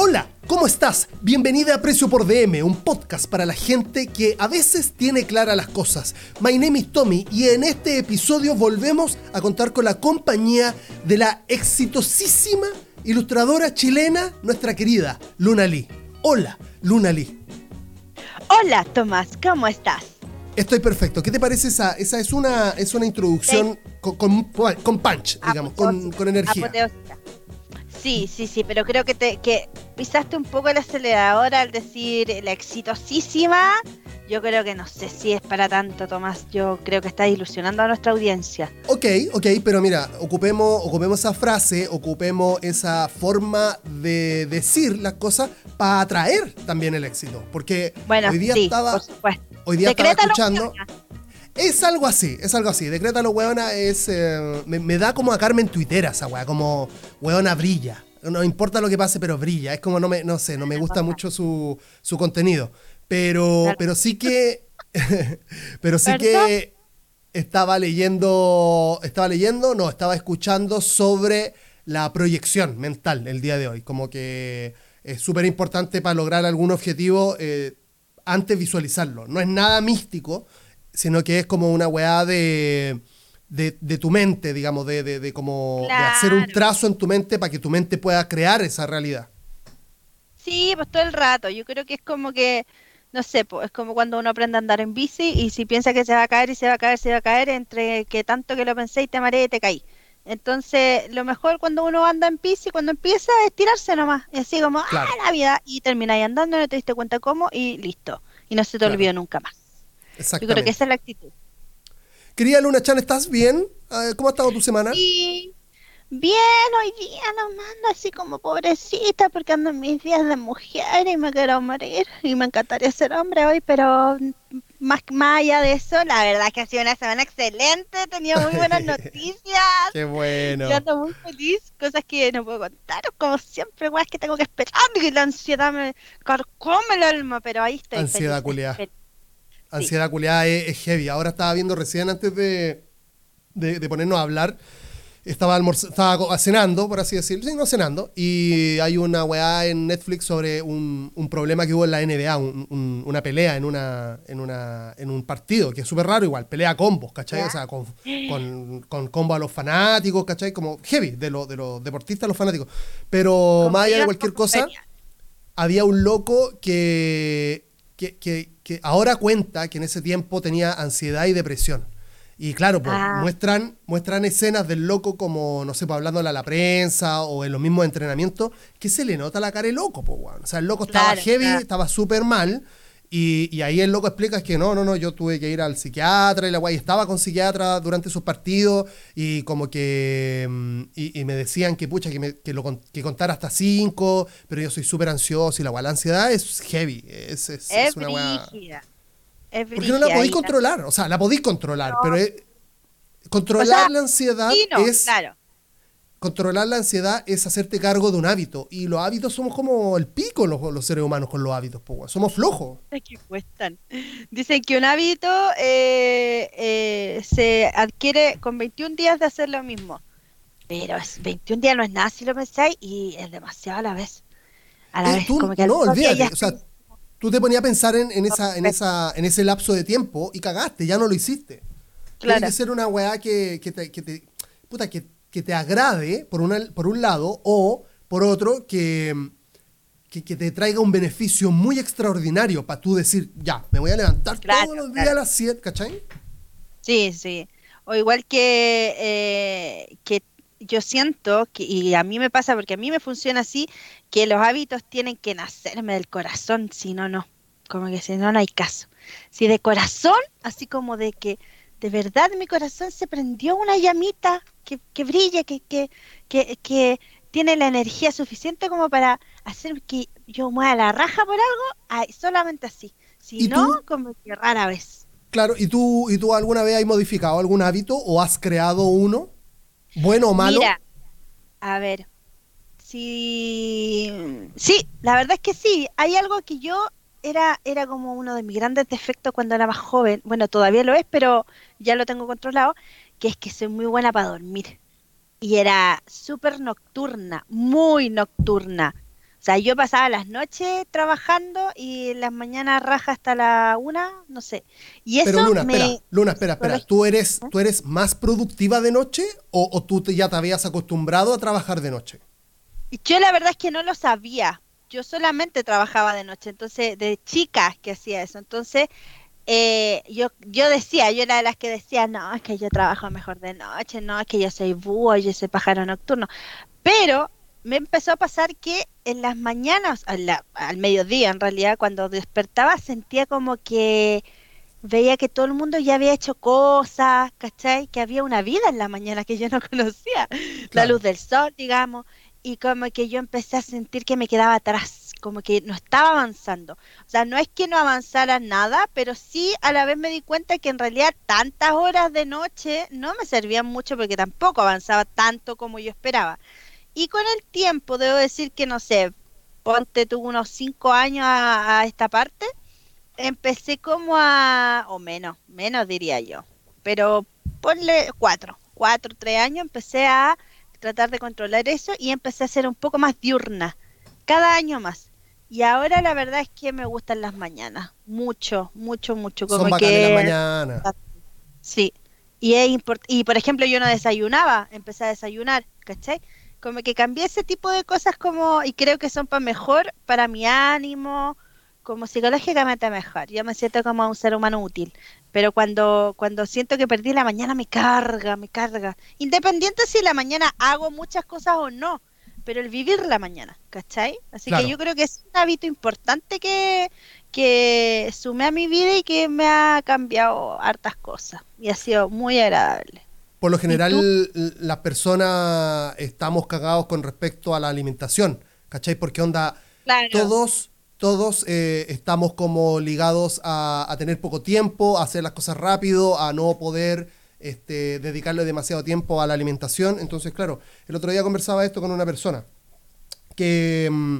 Hola, ¿cómo estás? Bienvenida a Precio por DM, un podcast para la gente que a veces tiene claras las cosas. My name is Tommy y en este episodio volvemos a contar con la compañía de la exitosísima ilustradora chilena, nuestra querida Luna Lee. Hola, Luna Lee. Hola, Tomás, ¿cómo estás? Estoy perfecto. ¿Qué te parece esa? Esa es una, es una introducción con, con, punch, digamos, con, con energía. Sí, sí, sí, pero creo que, te, que pisaste un poco el acelerador al decir la exitosísima. Yo creo que no sé si es para tanto, Tomás. Yo creo que estás ilusionando a nuestra audiencia. Ok, ok, pero mira, ocupemos, ocupemos esa frase, ocupemos esa forma de decir las cosas para atraer también el éxito. Porque hoy día estaba. Hoy día estaba escuchando. Es algo así, es algo así. Decrétalo, weona, es. Eh, me, da como a Carmen Twittera esa weá, como weona brilla. No importa lo que pase, pero brilla. Es como no me, no sé, no me gusta mucho su, su contenido. Pero, pero sí que. pero sí que estaba leyendo. Estaba leyendo, no, estaba escuchando sobre la proyección mental el día de hoy. Como que es súper importante para lograr algún objetivo eh, antes visualizarlo. No es nada místico sino que es como una weá de, de, tu mente, digamos, de, de, como de hacer un trazo en tu mente para que tu mente pueda crear esa realidad. Sí, pues todo el rato. Yo creo que es como que, no sé, pues es como cuando uno aprende a andar en bici y si piensa que se va a caer y se va a caer, se va a caer, entre que tanto que lo pensé y te mareé y te caí. Entonces, lo mejor cuando uno anda en bici, cuando empieza, es tirarse nomás. Es así como, ah, la vida. Y termináis andando, no te diste cuenta cómo y listo. Y no se te olvidó nunca más. Yo creo que esa es la actitud. Querida Luna Chan, ¿estás bien? Ah, ¿Cómo ha estado tu semana? Sí, bien, hoy día no mando así como pobrecita porque ando en mis días de mujer y me quiero morir y me encantaría ser hombre hoy, pero más, más allá de eso, la verdad es que ha sido una semana excelente, he tenido muy buenas noticias. Qué bueno. Yo ando muy feliz, cosas que no puedo contar, como siempre, es que tengo que esperar y la ansiedad me carcome el alma, pero ahí estoy. Ansiedad, culiada ansiedad culiada es, heavy. Ahora estaba viendo recién antes de, de, ponernos a hablar. Estaba, estaba cenando, por así decirlo, sí, no cenando, y hay una weá en Netflix sobre un, un problema que hubo en la NBA, una pelea en, una, en, una, en un partido, que es súper raro igual, pelea combos, ¿cachai? O sea, con, con, con, combo a los fanáticos, ¿cachai? Como heavy, de, lo, de los deportistas a los fanáticos. Pero más allá de cualquier cosa, había un loco que que, ahora cuenta que en ese tiempo tenía ansiedad y depresión. Y claro, pues, ah. muestran, muestran escenas del loco como, no sé, pues, hablándole a la prensa o en los mismos entrenamientos, que se le nota la cara de loco, pues, bueno. O sea, el loco estaba heavy, estaba súper mal, y, ahí el loco explica que no, no, no, yo tuve que ir al psiquiatra y la guay estaba con psiquiatra durante sus partidos y como que mm, y, me decían que pucha, que, me, que, lo, que contara hasta cinco, pero yo soy súper ansioso y la guay, la ansiedad es heavy, es, es, es, una guay. Porque no la podéis controlar, o sea, la podéis controlar, pero controlar la ansiedad es... Claro controlar la ansiedad es hacerte cargo de un hábito. Y los hábitos somos como el pico los, los seres humanos con los hábitos, somos flojos. Es que cuestan. Dicen que un hábito eh, eh, se adquiere con 21 días de hacer lo mismo. Pero 21 días no es nada si lo pensáis y es demasiado a la vez. A la vez, como que no, olvídate. O sea, tú te ponías a pensar en, esa, en, esa, en ese lapso de tiempo y cagaste, ya no lo hiciste. Claro. Tiene que ser una weá que, que te, que te puta, que que te agrade, por, una, por un lado, o por otro, que, que, te traiga un beneficio muy extraordinario para tú decir, ya, me voy a levantar todos los días a las 7, ¿cachai? Sí, sí. O igual que, eh, que yo siento, que, y a mí me pasa porque a mí me funciona así, que los hábitos tienen que nacerme del corazón, si no, no. Como que si no, no hay caso. Si de corazón, así como de que de verdad mi corazón se prendió una llamita que, que brilla, que, que, que, tiene la energía suficiente como para hacer que yo mueva la raja por algo, solamente así. Si no, como que rara vez. Claro, ¿y tú, ¿y tú alguna vez has modificado algún hábito o has creado uno? ¿Bueno o malo? Mira, a ver, sí, sí, la verdad es que sí. Hay algo que yo era, era como uno de mis grandes defectos cuando era más joven. Bueno, todavía lo es, pero ya lo tengo controlado, que es que soy muy buena para dormir. Y era súper nocturna, muy nocturna. O sea, yo pasaba las noches trabajando y las mañanas raja hasta la una, no sé. Y eso Pero Luna, me... espera, Luna, espera, espera. ¿Tú eres, ¿tú eres más productiva de noche o, o tú te, ya te habías acostumbrado a trabajar de noche? Yo la verdad es que no lo sabía. Yo solamente trabajaba de noche, entonces de chica que hacía eso. Entonces eh, yo, yo decía, yo era de las que decía, no, es que yo trabajo mejor de noche, no, es que yo soy búho, yo soy pájaro nocturno. Pero me empezó a pasar que en las mañanas, al, al mediodía en realidad, cuando despertaba sentía como que veía que todo el mundo ya había hecho cosas, ¿cachai? Que había una vida en la mañana que yo no conocía, la luz del sol, digamos, y como que yo empecé a sentir que me quedaba atrás, como que no estaba avanzando. O sea, no es que no avanzara nada, pero sí a la vez me di cuenta que en realidad tantas horas de noche no me servían mucho porque tampoco avanzaba tanto como yo esperaba. Y con el tiempo, debo decir que no sé, ponte tú unos cinco años a, a esta parte, empecé como a, o menos, menos diría yo, pero ponle cuatro, cuatro, tres años, empecé a tratar de controlar eso y empecé a ser un poco más diurna, cada año más. Y ahora la verdad es que me gustan las mañanas, mucho, mucho, mucho, como Son que las mañanas. Sí. Y, es import- y por ejemplo, yo no desayunaba, empecé a desayunar, ¿cachai? Como que cambié ese tipo de cosas como, y creo que son para mejor, para mi ánimo, como psicológicamente mejor. Yo me siento como un ser humano útil. Pero cuando, cuando siento que perdí la mañana me carga, me carga. Independiente si la mañana hago muchas cosas o no, pero el vivir la mañana, ¿cachai? Así Claro. que yo creo que es un hábito importante que, que sumé a mi vida y que me ha cambiado hartas cosas. Y ha sido muy agradable. Por lo general, las personas estamos cagados con respecto a la alimentación, ¿cachai? Porque onda, Claro. todos, todos eh, estamos como ligados a, tener poco tiempo, a hacer las cosas rápido, a no poder este, dedicarle demasiado tiempo a la alimentación. Entonces, claro, el otro día conversaba esto con una persona que, mm,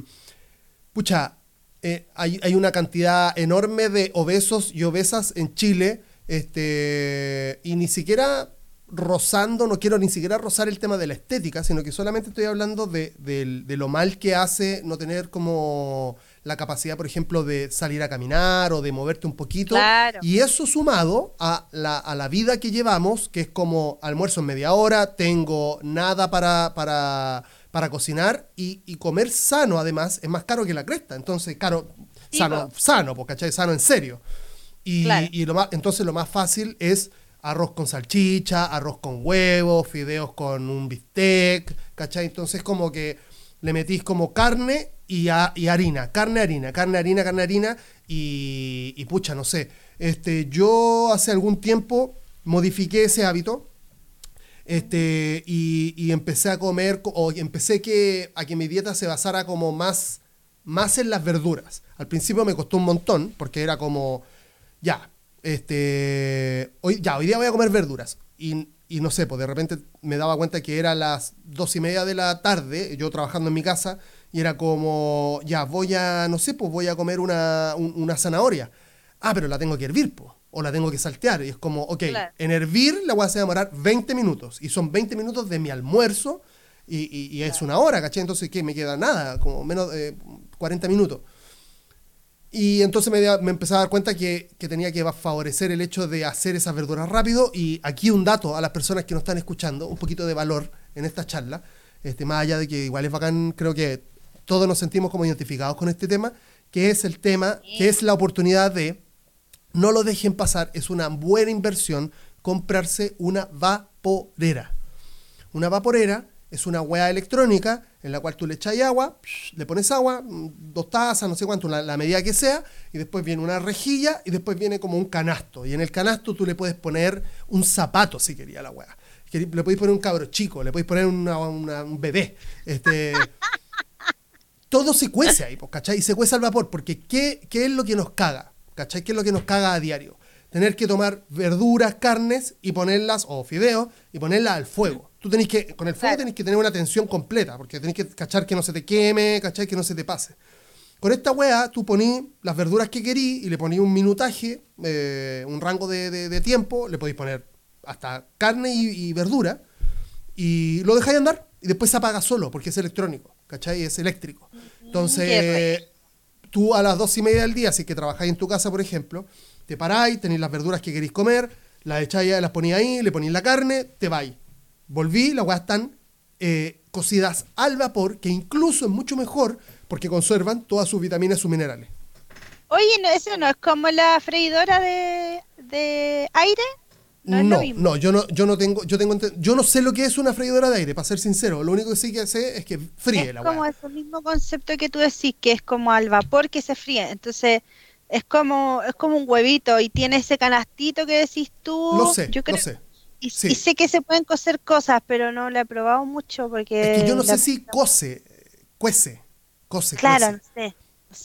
pucha, eh, hay, una cantidad enorme de obesos y obesas en Chile, este, y ni siquiera rozando, no quiero ni siquiera rozar el tema de la estética, sino que solamente estoy hablando de lo mal que hace no tener como la capacidad, por ejemplo, de salir a caminar o de moverte un poquito. Claro. Y eso sumado a la, a la vida que llevamos, que es como almuerzo en media hora, tengo nada para, para, para cocinar y, y comer sano además es más caro que la cresta. Entonces, claro, Sí, sano, sano, pues, ¿cachai? Sano en serio. Y, Claro. y lo más, entonces lo más fácil es arroz con salchicha, arroz con huevo, fideos con un bistec, ¿cachai? Entonces como que le metís como carne y, a- y harina, carne, harina, carne, harina, carne, harina y, y pucha, no sé. Este, yo hace algún tiempo modifiqué ese hábito este, y, y empecé a comer, co- o empecé que, a que mi dieta se basara como más, más en las verduras. Al principio me costó un montón, porque era como, ya, este, hoy, ya, hoy día voy a comer verduras. Y, y no sé, pues de repente me daba cuenta que era las dos y media de la tarde, yo trabajando en mi casa, y era como, ya, voy a, no sé, pues voy a comer una, un- una zanahoria. Ah, pero la tengo que hervir, pues, o la tengo que saltear. Y es como, ok, Claro. en hervir la voy a hacer demorar 20 minutos, y son 20 minutos de mi almuerzo, y, y- y es una hora, ¿cachai? Entonces, ¿qué? Me queda nada, como menos de 40 minutos. Y entonces me, me empecé a dar cuenta que, que tenía que favorecer el hecho de hacer esas verduras rápido. Y aquí un dato a las personas que nos están escuchando, un poquito de valor en esta charla. Este, más allá de que igual es bacán, creo que todos nos sentimos como identificados con este tema, que es el tema, que es la oportunidad de, no lo dejen pasar, es una buena inversión comprarse una vaporera. Una vaporera es una hueá electrónica en la cual tú le echas agua, le pones agua, mm, dos tazas, no sé cuánto, la, la medida que sea, y después viene una rejilla y después viene como un canasto. Y en el canasto tú le puedes poner un zapato si quería la hueá. Le podéis poner un cabro chico, le podéis poner una- una- un bebé. Este, todo se cuece ahí, pues, ¿cachai? Y se cuece al vapor, porque ¿qué, ¿qué es lo que nos caga? ¿Cachai? ¿Qué es lo que nos caga a diario? Tener que tomar verduras, carnes y ponerlas, o fideos, y ponerlas al fuego. Tú tenés que, con el fuego tenés que tener una atención completa, porque tenés que cachar que no se te queme, cachai que no se te pase. Con esta wea, tú ponís las verduras que querís y le ponís un minutaje, eh, un rango de, de- de tiempo, le podéis poner hasta carne y, y verdura, y lo dejáis andar, y después se apaga solo, porque es electrónico, ¿cachai? Es eléctrico. Entonces, tú a las dos y media del día, si es que trabajáis en tu casa, por ejemplo, te paráis, tenéis las verduras que queréis comer, las echáis, las ponéis ahí, le ponéis la carne, te vais. Volví, las weas están eh, cocidas al vapor, que incluso es mucho mejor porque conservan todas sus vitaminas y sus minerales. Oye, no, eso no es como la freidora de, de aire. No, no, yo no, yo no tengo, yo tengo, yo no sé lo que es una freidora de aire, para ser sincero. Lo único que sí que sé es que fríe la Es como ese mismo concepto que tú decís, que es como al vapor que se fríe. Entonces, es como, es como un huevito y tiene ese canastito que decís tú. Lo sé, yo creo, lo sé. Y, sé que se pueden cocer cosas, pero no lo he probado mucho porque... Es que yo no sé si cose, cuece, cose. Claro, no sé.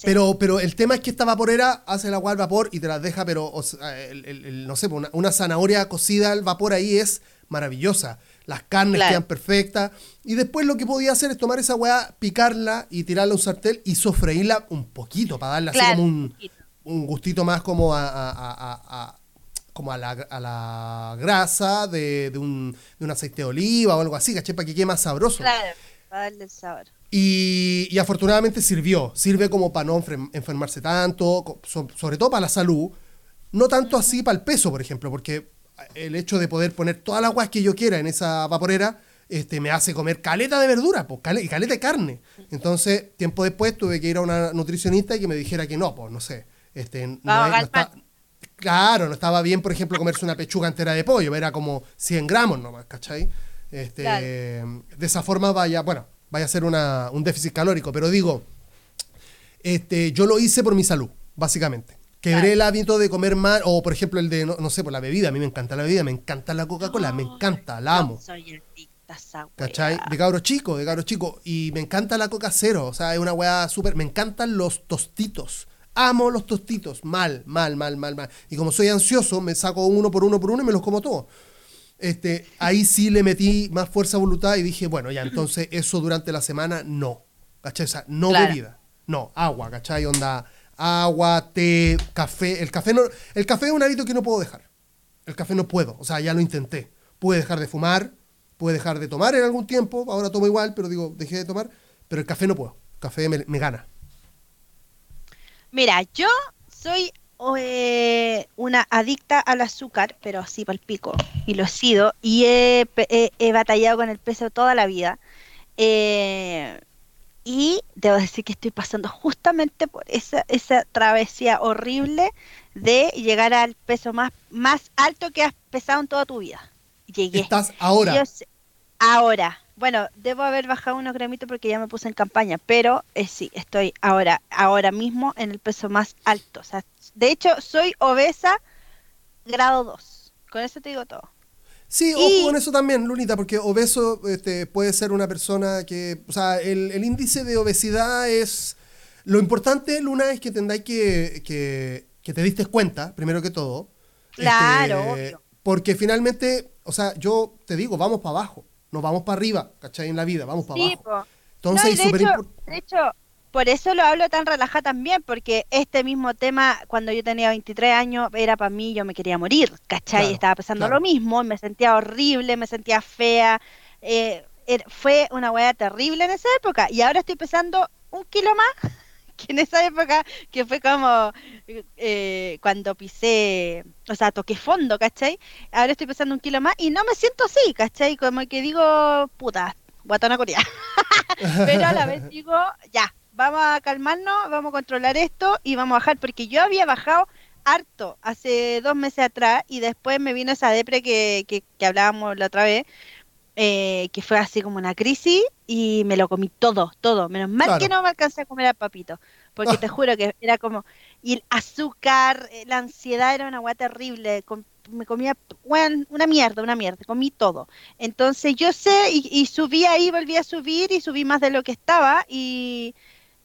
Pero, pero el tema es que esta vaporera hace el agua al vapor y te la deja, pero, no sé, pues, una, zanahoria cocida al vapor ahí es maravillosa. Las carnes quedan perfectas. Y después lo que podía hacer es tomar esa weá, picarla y tirarla a un sartén y sofreírla un poquito para darle así como un, un, gustito más como a, como a la, grasa de, un, aceite de oliva o algo así, ¿caché? Para que quede más sabroso. Claro, para darle el sabor. Y, afortunadamente sirvió, sirve como para no enfermarse tanto, sobre todo para la salud, no tanto así para el peso, por ejemplo, porque el hecho de poder poner todas las aguas que yo quiera en esa vaporera este, me hace comer caleta de verdura pues, y caleta de carne. Entonces, tiempo después tuve que ir a una nutricionista y que me dijera que no, pues no sé. Este, no, claro, no estaba bien, por ejemplo, comerse una pechuga entera de pollo, era como 100 gramos nomás, ¿cachai? Este, De esa forma vaya, bueno, vaya a ser un déficit calórico, pero digo, este, yo lo hice por mi salud, básicamente. Quebré el hábito de comer más, o por ejemplo el de, no, sé, por la bebida, a mí me encanta la bebida, me encanta la Coca-Cola, me encanta, la amo. soy ¿Cachai? De cabro chico, de cabro chico. Y me encanta la Coca Cero, o sea, es una weá súper, me encantan los tostitos. Amo los tostitos, mal, mal, mal, mal, mal. Y como soy ansioso, me saco uno por uno por uno y me los como todos. Este, ahí sí le metí más fuerza voluntad y dije, bueno, ya, entonces eso durante la semana no. ¿Cachai? O sea, no bebida. No, agua, ¿cachai? Onda, agua, té, café. El café, no, el café es un hábito que no puedo dejar. El café no puedo, o sea, ya lo intenté. Pude dejar de fumar, pude dejar de tomar en algún tiempo, ahora tomo igual, pero digo, dejé de tomar, pero el café no puedo. El café me, me gana. Mira, yo soy eh, una adicta al azúcar, pero así para el pico, y lo he sido, y he, batallado con el peso toda la vida. Eh, y debo decir que estoy pasando justamente por esa, esa travesía horrible de llegar al peso más, más alto que has pesado en toda tu vida. Llegué. ¿Estás ahora? ahora. Bueno, debo haber bajado unos gramitos porque ya me puse en campaña, pero eh, sí, estoy ahora, ahora mismo en el peso más alto. O sea, de hecho, soy obesa grado 2. Con eso te digo todo. Sí, ojo con eso también, Lunita, porque obeso este, puede ser una persona que, o sea, el, índice de obesidad es... Lo importante, Luna, es que tendáis que, que, que te diste cuenta, primero que todo. Claro, este, Porque finalmente, o sea, yo te digo, vamos para abajo nos vamos para arriba, ¿cachai? En la vida, vamos para abajo. Entonces, de, hecho, de hecho, por eso lo hablo tan relajada también, porque este mismo tema, cuando yo tenía 23 años, era para mí, yo me quería morir, ¿cachai? Estaba pensando lo mismo, me sentía horrible, me sentía fea. Eh, er, fue una hueá terrible en esa época, y ahora estoy pesando un kilo más que en esa época, que fue como eh, cuando pisé, o sea, toqué fondo, ¿cachai? Ahora estoy pesando un kilo más y no me siento así, ¿cachai? Como que digo, puta, guatona coreana. Pero a la vez digo, ya, vamos a calmarnos, vamos a controlar esto y vamos a bajar, porque yo había bajado harto hace dos meses atrás y después me vino esa depre que, que, que hablábamos la otra vez, eh, que fue así como una crisis y me lo comí todo, todo. Menos mal que no me alcancé a comer al papito, porque te juro que era como, y el azúcar, eh, la ansiedad era una agua terrible, me comía una mierda, una mierda, comí todo. Entonces yo sé, y, subí ahí, volví a subir y subí más de lo que estaba y,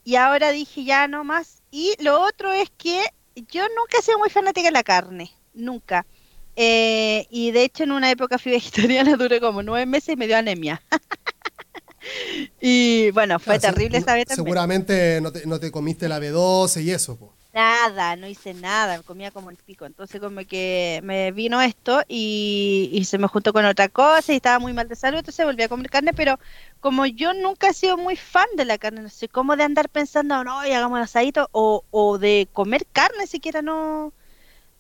y ahora dije ya no más. Y lo otro es que yo nunca he sido muy fanática de la carne, nunca. Eh, y de hecho en una época fui vegetariana, duré como nueve meses y me dio anemia. y bueno, fue terrible esa vez Seguramente no te, no te, comiste la B12 y eso. nada, no hice nada, comía como el pico. Entonces como que me vino esto y, y, se me juntó con otra cosa y estaba muy mal de salud, entonces volví a comer carne, pero como yo nunca he sido muy fan de la carne, no sé cómo de andar pensando, no, y hagamos un asadito, o, o de comer carne siquiera no,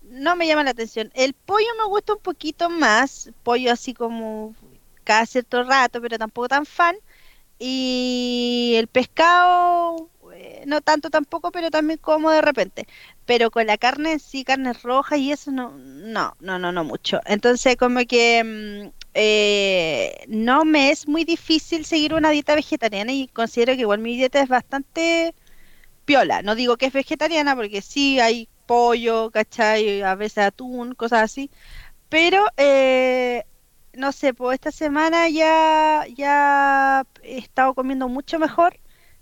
no me llama la atención. El pollo me gusta un poquito más, pollo así como cada cierto rato, pero tampoco tan fan. Y el pescado, eh, no tanto tampoco, pero también como de repente. Pero con la carne sí, carne roja y eso no, no, no, no, no mucho. Entonces como que mm, eh, no me es muy difícil seguir una dieta vegetariana y considero que igual mi dieta es bastante piola. No digo que es vegetariana porque sí hay pollo, ¿cachai? A veces atún, cosas así. Pero eh, no sé, pues esta semana ya, ya he estado comiendo mucho mejor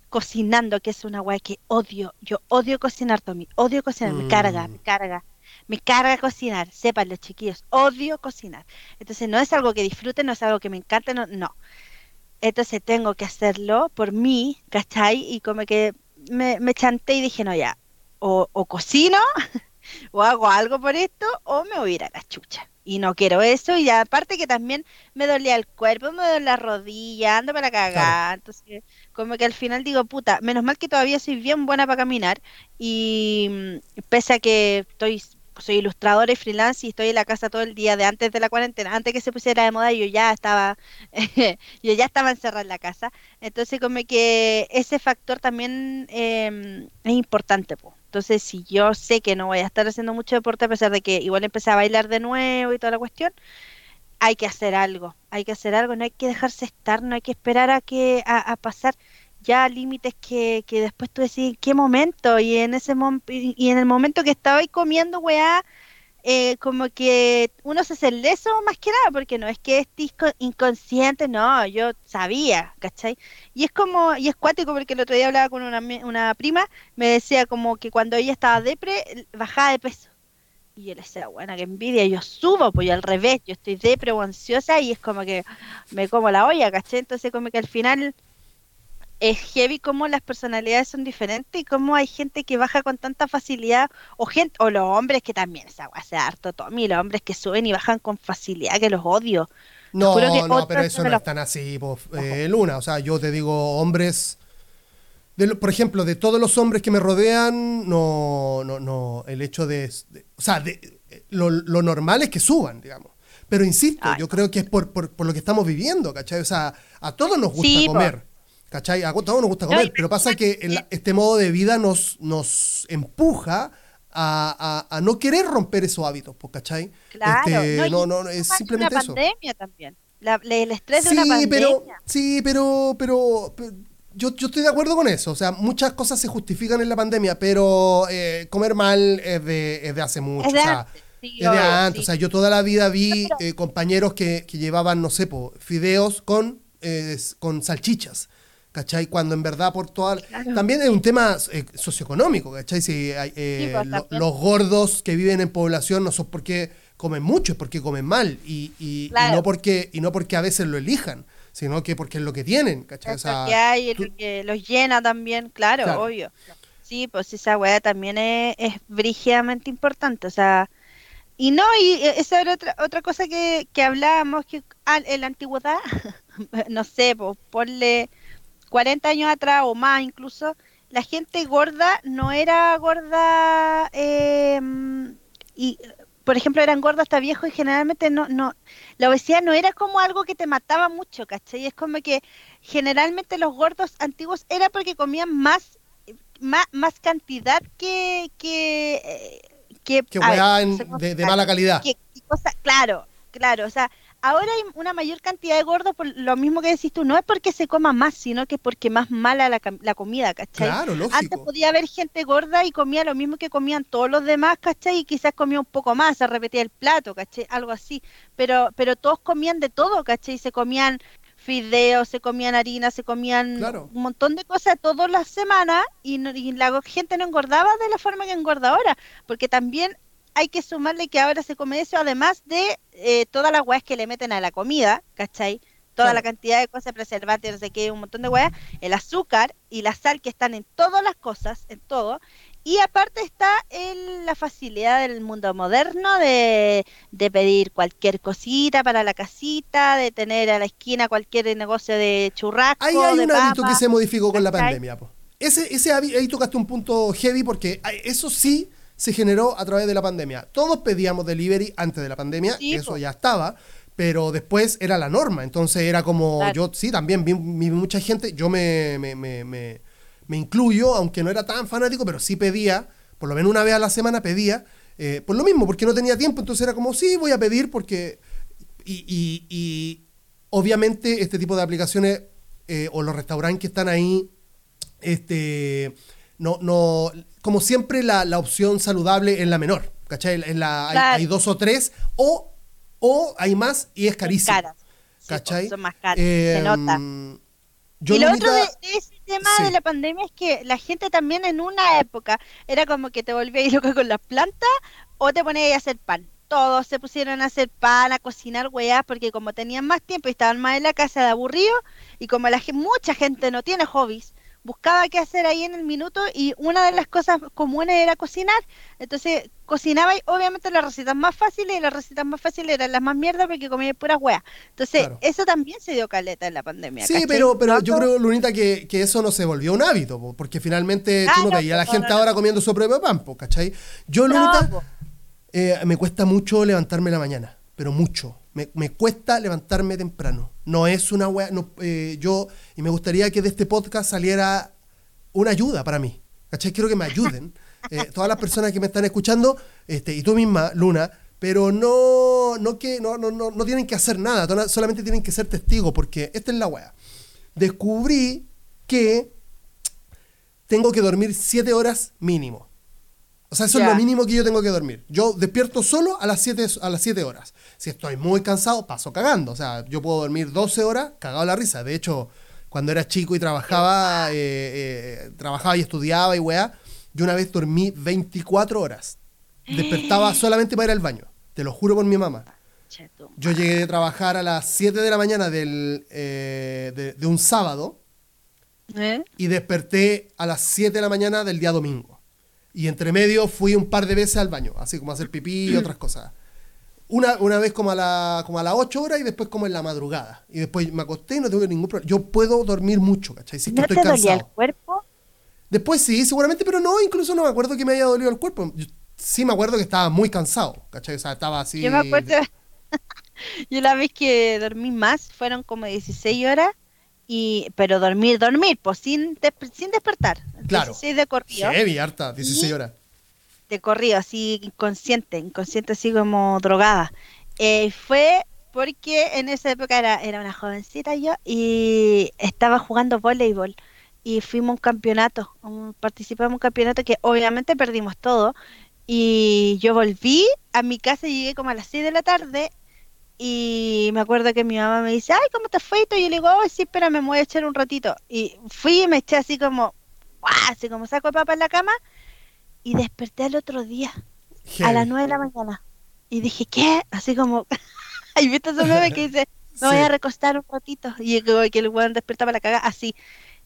cocinando, que es una weá que odio. Yo odio cocinar, Tommy. Odio cocinar. Me carga, me mm. carga. Me carga cocinar. Sepan los chiquillos. Odio cocinar. Entonces no es algo que disfrute, no es algo que me encante, no. no. Entonces tengo que hacerlo por mí, ¿cachai? Y como que me, me chanté y dije, no, ya. O, o cocino, o hago algo por esto, o me voy a ir a la chucha. Y no quiero eso y aparte que también me dolía el cuerpo, me dolía la rodilla, ando para cagar, entonces como que al final digo, puta, menos mal que todavía soy bien buena para caminar y mm, pese a que estoy soy ilustradora y freelance y estoy en la casa todo el día de antes de la cuarentena, antes que se pusiera de moda yo ya estaba yo ya estaba encerrada en la casa, entonces como que ese factor también eh, es importante, pues. Entonces, si yo sé que no voy a estar haciendo mucho deporte, a pesar de que igual empecé a bailar de nuevo y toda la cuestión, hay que hacer algo, hay que hacer algo, no hay que dejarse estar, no hay que esperar a que a, pasar ya límites que, que después tú decís en qué momento y en ese y en el momento que estaba ahí comiendo weá eh, como que uno se hace leso más que nada, porque no es que es inconsciente, no, yo sabía, ¿cachai? Y es como, y es cuático porque el otro día hablaba con una, una prima, me decía como que cuando ella estaba depre, bajaba de peso. Y yo le decía, bueno, que envidia, yo subo, pues al revés, yo estoy depre o ansiosa y es como que me como la olla, ¿cachai? Entonces como que al final es heavy cómo las personalidades son diferentes y cómo hay gente que baja con tanta facilidad o gente o los hombres que también esa hace harto Tommy los hombres que suben y bajan con facilidad que los odio. No no pero eso no es tan así eh, Luna. O sea yo te digo hombres por ejemplo de todos los hombres que me rodean no no no el hecho de, o sea de, lo, normal es que suban digamos. Pero insisto, yo creo que es por, por, lo que estamos viviendo, ¿cachai? O sea, a todos nos gusta comer. ¿Cachai? A todos nos gusta comer, pero pasa que este modo de vida nos, nos empuja a, no querer romper esos hábitos, pues, ¿cachai? Claro, este, no, no, es simplemente una pandemia también. el estrés de una pandemia. Pero, sí, pero, pero, yo, yo, estoy de acuerdo con eso. O sea, muchas cosas se justifican en la pandemia, pero eh, comer mal es de, es de hace mucho. Es de, o sea, antes. O sea, yo toda la vida vi eh, compañeros que, que, llevaban, no sé, fideos con, eh, con salchichas. ¿Cachai? Cuando en verdad por toda... También es un tema eh, socioeconómico, ¿cachai? Si eh, pues, los gordos que viven en población no son porque comen mucho, es porque comen mal y, y, no porque, y no porque a veces lo elijan, sino que porque es lo que tienen, ¿cachai? Es lo que hay, lo que los llena también, claro, obvio. Sí, pues esa weá también es, es brígidamente importante, o sea... Y no, y e, esa era otra, otra cosa que, que hablábamos, que en la antigüedad, no sé, pues ponle 40 años atrás o más incluso, la gente gorda no era gorda eh, y por ejemplo eran gordos hasta viejos y generalmente no no la obesidad no era como algo que te mataba mucho ¿cachai? es como que generalmente los gordos antiguos era porque comían más más, más cantidad que que eh, que, de, mala calidad claro claro o sea Ahora hay una mayor cantidad de gordos, por lo mismo que decís tú, no es porque se coma más, sino que es porque más mala la, la comida, ¿cachai? Claro, lógico. Antes podía haber gente gorda y comía lo mismo que comían todos los demás, ¿cachai? Y quizás comía un poco más, se repetía el plato, ¿cachai? Algo así. Pero, pero todos comían de todo, ¿cachai? Se comían fideos, se comían harina, se comían un montón de cosas todas las semanas y, y, la gente no engordaba de la forma que engorda ahora, porque también hay que sumarle que ahora se come eso, además de eh, todas las weas que le meten a la comida, ¿cachai? Toda la cantidad de cosas preservantes, no sé qué, un montón de weas, el azúcar y la sal que están en todas las cosas, en todo, Y aparte está en la facilidad del mundo moderno de, de, pedir cualquier cosita para la casita, de tener a la esquina cualquier negocio de churrasco. Ahí hay de un hábito papa. que se modificó con la pandemia. po. Ese, ese hábito, ahí tocaste un punto heavy porque eso sí se generó a través de la pandemia. Todos pedíamos delivery antes de la pandemia, Sí, eso ya estaba, pero después era la norma. Entonces era como, Claro. yo sí, también vi, vi mucha gente, yo me, me, me, me- me incluyo, aunque no era tan fanático, pero sí pedía, por lo menos una vez a la semana pedía, eh, por lo mismo, porque no tenía tiempo, entonces era como, sí, voy a pedir porque... Y, y- y obviamente este tipo de aplicaciones eh, o los restaurantes que están ahí, este, no, no, como siempre la, la opción saludable es la menor, ¿cachai? En la, hay- Claro. hay, dos o tres, o, o hay más y es carísimo. caras. Sí, ¿Cachai? pues, son más caras, se Eh, nota. Yo y lo otro de, de ese tema Sí. de la pandemia es que la gente también en una época era como que te volvías loca con las plantas o te ponías a hacer pan. Todos se pusieron a hacer pan, a cocinar weá, porque como tenían más tiempo y estaban más en la casa de aburrido, y como la mucha gente no tiene hobbies, buscaba qué hacer ahí en el minuto y una de las cosas comunes era cocinar. Entonces cocinaba y obviamente las recetas más fáciles y las recetas más fáciles eran las más mierdas porque comía puras weas. Entonces Claro. eso también se dio caleta en la pandemia. Sí, ¿cachai? pero, pero No yo creo, Lunita, que, que eso no se volvió un hábito, po, porque finalmente Ah, tú no no, veías a la no, gente ahora comiendo su propio pan, ¿cachai? Yo, Lunita, eh, me cuesta mucho levantarme en la mañana, pero mucho. Me, me cuesta levantarme temprano. No es una wea, no, eh, yo, y me gustaría que de este podcast saliera una ayuda para mí. ¿Cachai? Quiero que me ayuden. eh, todas las personas que me están escuchando, este, y tú misma, Luna, pero no, no, que, no, no, no, no tienen que hacer nada, solamente tienen que ser testigos, porque esta es la wea. Descubrí que tengo que dormir siete horas mínimo. O sea, eso es lo mínimo que yo tengo que dormir. Yo despierto solo a las 7 a las siete horas. Si estoy muy cansado, paso cagando. O sea, yo puedo dormir 12 horas cagado la risa. De hecho, cuando era chico y trabajaba, eh, eh, trabajaba y estudiaba y weá, yo una vez dormí 24 horas. Despertaba solamente para ir al baño. Te lo juro por mi mamá. Yo llegué de trabajar a las 7 de la mañana del, eh, de, de un sábado ¿Eh? y desperté a las 7 de la mañana del día domingo. Y entre medio fui un par de veces al baño, así como a hacer pipí y otras cosas. Una, una vez como a, la, como a las 8 horas y después como en la madrugada. Y después me acosté y no tuve ningún problema. Yo puedo dormir mucho, ¿cachai? Si es que ¿No estoy te dolía el cansado. cuerpo? Después sí, seguramente, pero no, incluso no me acuerdo que me haya dolido el cuerpo. Yo sí me acuerdo que estaba muy cansado, ¿cachai? O sea, estaba así... Yo me acuerdo, yo la vez que dormí más fueron como 16 horas, y pero dormir, dormir, pues sin, des- sin despertar. Claro. 16 de corrido, Heavy, harta, 16 Y- horas. de corrido, así inconsciente, inconsciente así como drogada. Eh, fue porque en esa época era, era una jovencita yo y estaba jugando voleibol y fuimos a un campeonato, un- participamos en un campeonato que obviamente perdimos todo y yo volví a mi casa y llegué como a las 6 de la tarde y me acuerdo que mi mamá me dice, ay, ¿cómo te fue? Y yo le digo, ay, sí, espera, me voy a echar un ratito. Y fui y me eché así como, ¡guau! así como saco de papa en la cama y desperté al otro día a las 9 de la mañana. Y dije, ¿qué? Así como, y viste ese meme que dice, me voy a recostar un ratito. Y como que el weón despertaba la caga así.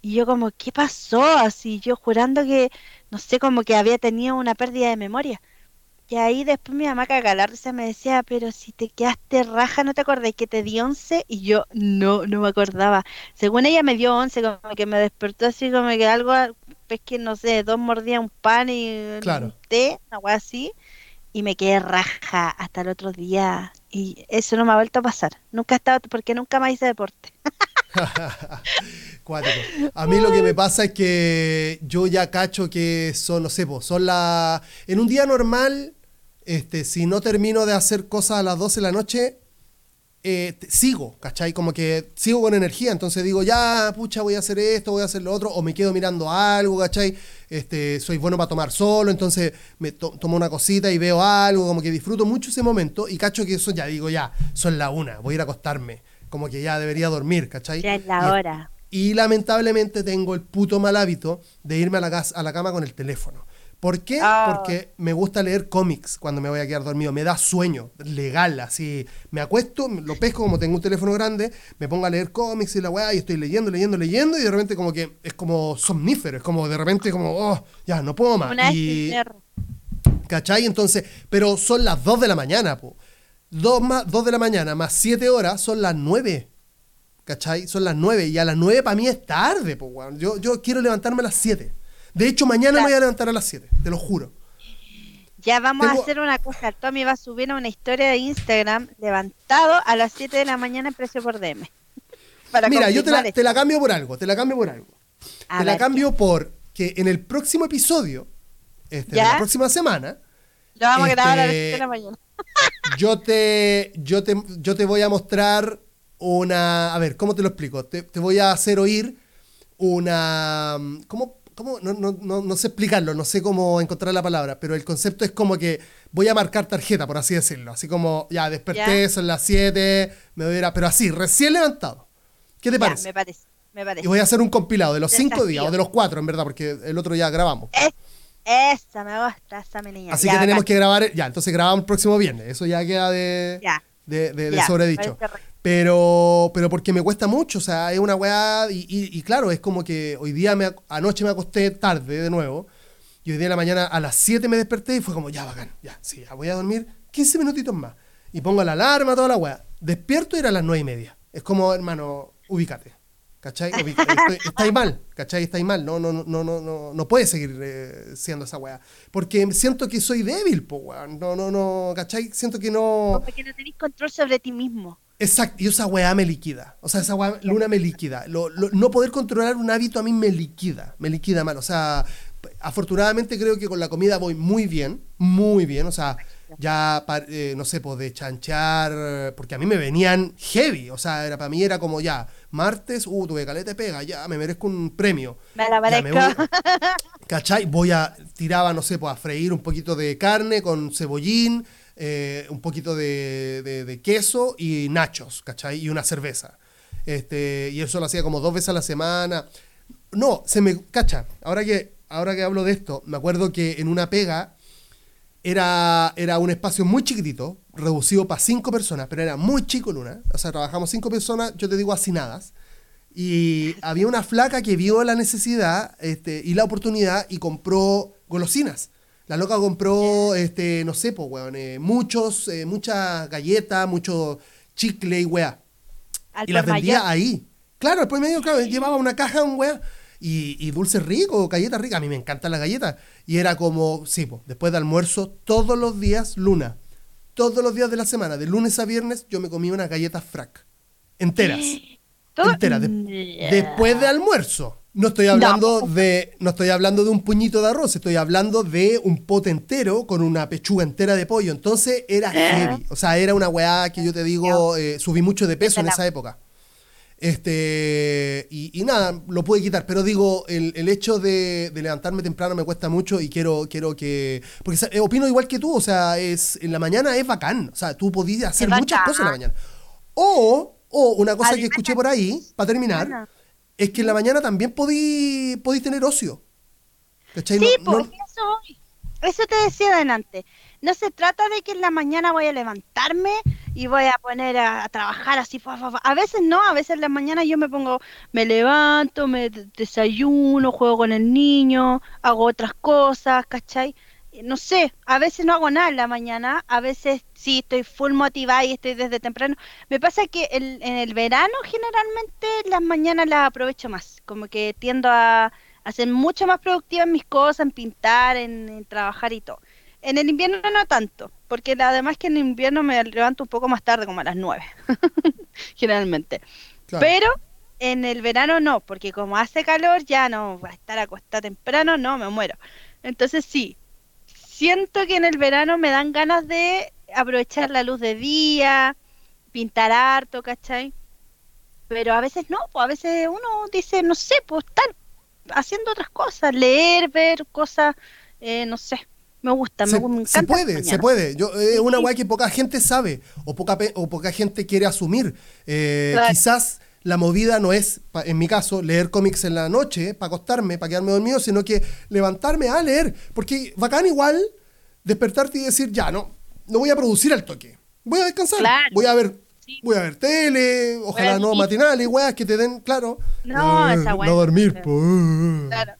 Y yo como, ¿qué pasó? Así, yo jurando que, no sé, como que había tenido una pérdida de memoria. Y ahí después mi mamá caga la risa me decía, pero si te quedaste raja, ¿no te acordás que te di 11? Y yo no, no me acordaba. Según ella me dio 11, como que me despertó así como que algo, es que no sé, dos mordía un pan y Claro. un té, una cosa así. Y me quedé raja hasta el otro día. Y eso no me ha vuelto a pasar. Nunca he estado, porque nunca más hice deporte. Cuático. A mí lo que me pasa es que yo ya cacho que son, no sé, po, son las... En un día normal, este, si no termino de hacer cosas a las 12 de la noche, eh, te- sigo, ¿cachai? Como que sigo con energía, entonces digo, ya, pucha, voy a hacer esto, voy a hacer lo otro, o me quedo mirando algo, ¿cachai? Este, soy bueno para tomar solo, entonces me to- tomo una cosita y veo algo, como que disfruto mucho ese momento y cacho que eso ya digo, ya, son la una, voy a ir a acostarme, como que ya debería dormir, ¿cachai? Ya es Y la hora. y lamentablemente tengo el puto mal hábito de irme a la, casa, a la cama con el teléfono. ¿Por qué? Ah. Porque me gusta leer cómics cuando me voy a quedar dormido. Me da sueño, legal, así. Me acuesto, lo pesco como tengo un teléfono grande, me pongo a leer cómics y la weá, y estoy leyendo, leyendo, leyendo, y de repente como que es como somnífero, es como de repente como, oh, ya, no puedo más. Una Y. ¿Cachai? Entonces, pero son las 2 de la mañana, po. 2, más, 2 de la mañana más 7 horas son las 9. ¿Cachai? Son las 9. Y a las 9 para mí es tarde, po, weón. Yo, yo quiero levantarme a las 7. De hecho, mañana me voy a levantar a las 7, te lo juro. Ya vamos Tengo- a hacer una cosa. Tommy va a subir una historia de Instagram levantado a las 7 de la mañana en precio por DM. Para Mira, yo te la, te cambio por algo, te la cambio por algo. A te la cambio por que en el próximo episodio, este, la próxima semana, Lo vamos a grabar a las este, 7 de la mañana. yo te, yo te, yo te voy a mostrar una, a ver, ¿cómo te lo explico? Te, te voy a hacer oír una, ¿cómo? Cómo? No, no, no, no sé explicarlo, no sé cómo encontrar la palabra, pero el concepto es como que voy a marcar tarjeta, por así decirlo, así como, ya, desperté, son las 7, me voy a ir a, pero así, recién levantado. ¿Qué te parece? me parece. Me parece. Y voy a hacer un compilado de los cinco Desafío. días, o de los cuatro, en verdad, porque el otro ya grabamos. Es- esa me gusta, esa mi niña. Así Ya, que tenemos que grabar, ya, entonces grabamos el próximo viernes, eso ya queda de, de, de, de Ya, sobredicho. Pero, pero porque me cuesta mucho, o sea, es una weá, y, y- claro, es como que hoy día, me, anoche me acosté tarde de nuevo, y hoy día en la mañana a las 7 me desperté y fue como, ya, bacán, ya, sí, ya voy a dormir 15 minutitos más. Y pongo la alarma, toda la weá. Despierto y era a las 9 y media. Es como, hermano, ubícate. ¿Cachai? Estáis mal, ¿cachai? Estáis mal. No, no, no, no, no, no, puede seguir eh, siendo esa weá. Porque siento que soy débil, po, weón. No, no, no, ¿cachai? Siento que no. Como que no tenés control sobre ti mismo. Exacto, y esa weá me liquida. O sea, esa weá, luna me liquida. Lo- lo- no poder controlar un hábito a mí me liquida. Me liquida mal. O sea, afortunadamente creo que con la comida voy muy bien. Muy bien. O sea, ya, eh, no sé, pues de chanchar. Porque a mí me venían heavy. O sea, era, para mí era como ya, martes, uh, tuve caleta pega, ya, me merezco un premio. Me la Ya, me voy- ¿Cachai? Voy a, tiraba, no sé, pues a freír un poquito de carne con cebollín, eh, un poquito de, de- queso y nachos, ¿cachai? Y una cerveza. Este, y eso lo hacía como dos veces a la semana. No, se me, cacha, ahora que, ahora que hablo de esto, me acuerdo que en una pega era, era un espacio muy chiquitito, reducido para cinco personas, pero era muy chico Luna. O sea, trabajamos cinco personas, yo te digo hacinadas. Y había una flaca que vio la necesidad este, y la oportunidad y compró golosinas. La loca compró, este, no sé, pues, weón, eh, muchos, eh, muchas galletas, mucho chicle y weá. Al Y las vendía mayor. ahí. Claro, después medio, claro, llevaba una caja, un weá. Y, y dulces ricos, galletas ricas. A mí me encantan las galletas. Y era como, sí, pues, después de almuerzo, todos los días, luna. Todos los días de la semana, de lunes a viernes, yo me comía unas galletas frac. Enteras. Enteras. de- Mm, después de almuerzo. No estoy hablando de no estoy hablando de un puñito de arroz, estoy hablando de un pote entero con una pechuga entera de pollo. Entonces era heavy. O sea, era una weá que yo te digo, eh, subí mucho de peso en esa época. Este, y, y nada, lo pude quitar, pero digo, el, el hecho de, de levantarme temprano me cuesta mucho y quiero, quiero que, porque eh, opino igual que tú, o sea, es, en la mañana es bacán, o sea, tú podías hacer muchas cosas en la mañana. O, o una cosa que escuché por ahí, para terminar. Es que en la mañana también podí, podí tener ocio. ¿Cachai? Sí, No- pues no- eso voy. Eso te decía adelante. No se trata de que en la mañana voy a levantarme y voy a poner a, a trabajar así. fa, fa, fa. A veces no, a veces en la mañana yo me pongo, me levanto, me de- desayuno, juego con el niño, hago otras cosas, ¿cachai? No sé, a veces no hago nada en la mañana, a veces sí estoy full motivada y estoy desde temprano. Me pasa que el- en el verano generalmente las mañanas las aprovecho más, como que tiendo a, a ser mucho más productiva en mis cosas, en pintar, en, en trabajar y todo. En el invierno no tanto, porque además que en el invierno me levanto un poco más tarde, como a las 9, generalmente. claro. Pero en el verano no, porque como hace calor ya no va a estar acostada temprano, no, me muero. Entonces sí, siento que en el verano me dan ganas de aprovechar la luz de día, pintar harto, ¿cachai? Pero a veces no, pues a veces uno dice, no sé, pues estar haciendo otras cosas, leer, ver cosas, eh, no sé, me gusta, me, se, me se encanta. puede, se puede. Yo, eh, es una weá que poca gente sabe o poca, o poca gente quiere asumir. Eh, Claro. Quizás la movida no es, en mi caso, leer cómics en la noche para acostarme, para quedarme dormido, sino que levantarme a leer. Porque bacán igual despertarte y decir, ya, no, no voy a producir al toque. Voy a descansar. Claro. Voy a ver. Sí. Voy a ver tele, ojalá no dormir. matinales, weas que te den, claro. No, Eh, esa wea No no dormir, po. Claro.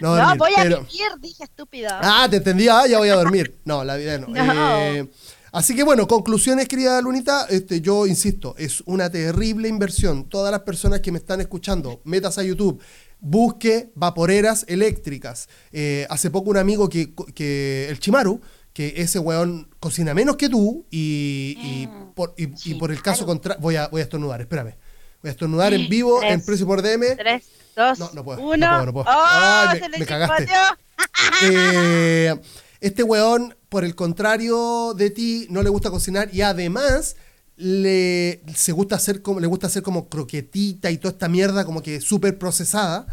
No, voy a pero- vivir, dije estúpido. Ah, te entendía, ah, ya voy a dormir. No, la vida no. No. Eh, así que bueno, conclusiones, querida Lunita, este, yo insisto, es una terrible inversión. Todas las personas que me están escuchando, metas a YouTube, busque vaporeras eléctricas. Eh, hace poco un amigo que, que el Chimaru, que ese weón cocina menos que tú y, y por, y- y por el caso Chimaru. contrario, voy a, voy a estornudar, espérame. Voy a estornudar en vivo, en precio por DM. Tres, dos, No, no puedo, no uno. puedo, no puedo. ¡Oh! Ay, me- se le me cagaste. Eh, este weón, por el contrario de ti, no le gusta cocinar y además le, se gusta hacer como, le gusta hacer como croquetita y toda esta mierda como que súper procesada,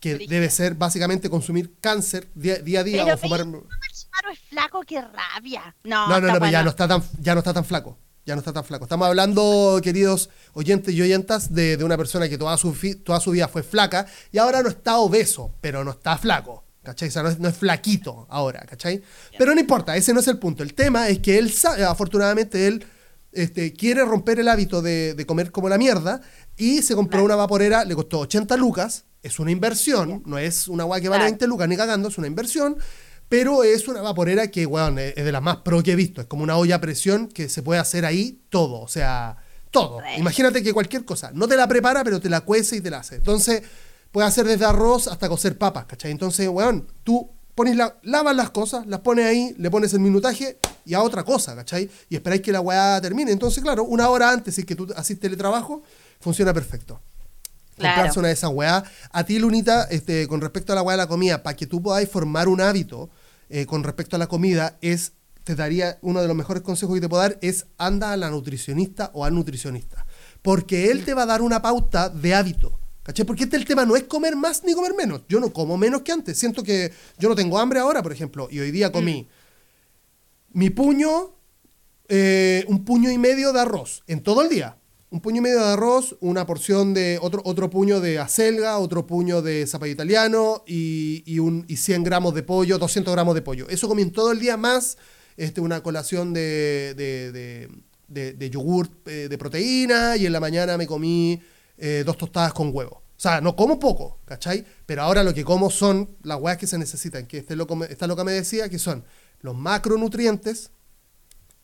que debe ser básicamente consumir cáncer día, día a día Pero o fumar... es flaco, qué rabia. No, No, no, no, pero ya no está tan, ya no está tan flaco. Ya no está tan flaco. Estamos hablando, queridos oyentes y oyentas, de, de una persona que toda su, toda su vida fue flaca y ahora no está obeso, pero no está flaco. ¿Cachai? O sea, no es, no es flaquito ahora, ¿cachai? Pero no importa, ese no es el punto. El tema es que él, afortunadamente, él este, quiere romper el hábito de, de comer como la mierda y se compró Claro. una vaporera, le costó 80 lucas, es una inversión, no es una guay que vale Claro. 20 lucas ni cagando, es una inversión, pero es una vaporera que, weón, es de las más pro que he visto. Es como una olla a presión que se puede hacer ahí todo, o sea, todo. Imagínate que cualquier cosa, no te la prepara, pero te la cuece y te la hace. Entonces, puedes hacer desde arroz hasta cocer papas, ¿cachai? Entonces, weón, tú pones la, lavas las cosas, las pones ahí, le pones el minutaje y a otra cosa, ¿cachai? Y esperáis que la weá termine. Entonces, claro, una hora antes, si es que tú haces teletrabajo, funciona perfecto Claro. comprarse una de esas weas. A ti, Lunita, este, con respecto a la weá de la comida, para que tú podáis formar un hábito eh, con respecto a la comida, es, te daría, uno de los mejores consejos que te puedo dar es anda a la nutricionista o al nutricionista. Porque él te va a dar una pauta de hábito. ¿Cachai? Porque este el tema no es comer más ni comer menos. Yo no como menos que antes. Siento que yo no tengo hambre ahora, por ejemplo, y hoy día comí mi puño, eh, un puño y medio de arroz en todo el día. Un puño y medio de arroz, una porción de otro, otro puño de acelga, otro puño de zapallo italiano y, y, un, y 100 gramos de pollo, 200 gramos de pollo. Eso comí en todo el día más este, una colación de, de, de, de- de yogur eh, de proteína y en la mañana me comí eh, dos tostadas con huevo. O sea, no como poco, ¿cachai? Pero ahora lo que como son las huevas que se necesitan, que este loco esta loca me decía que son los macronutrientes,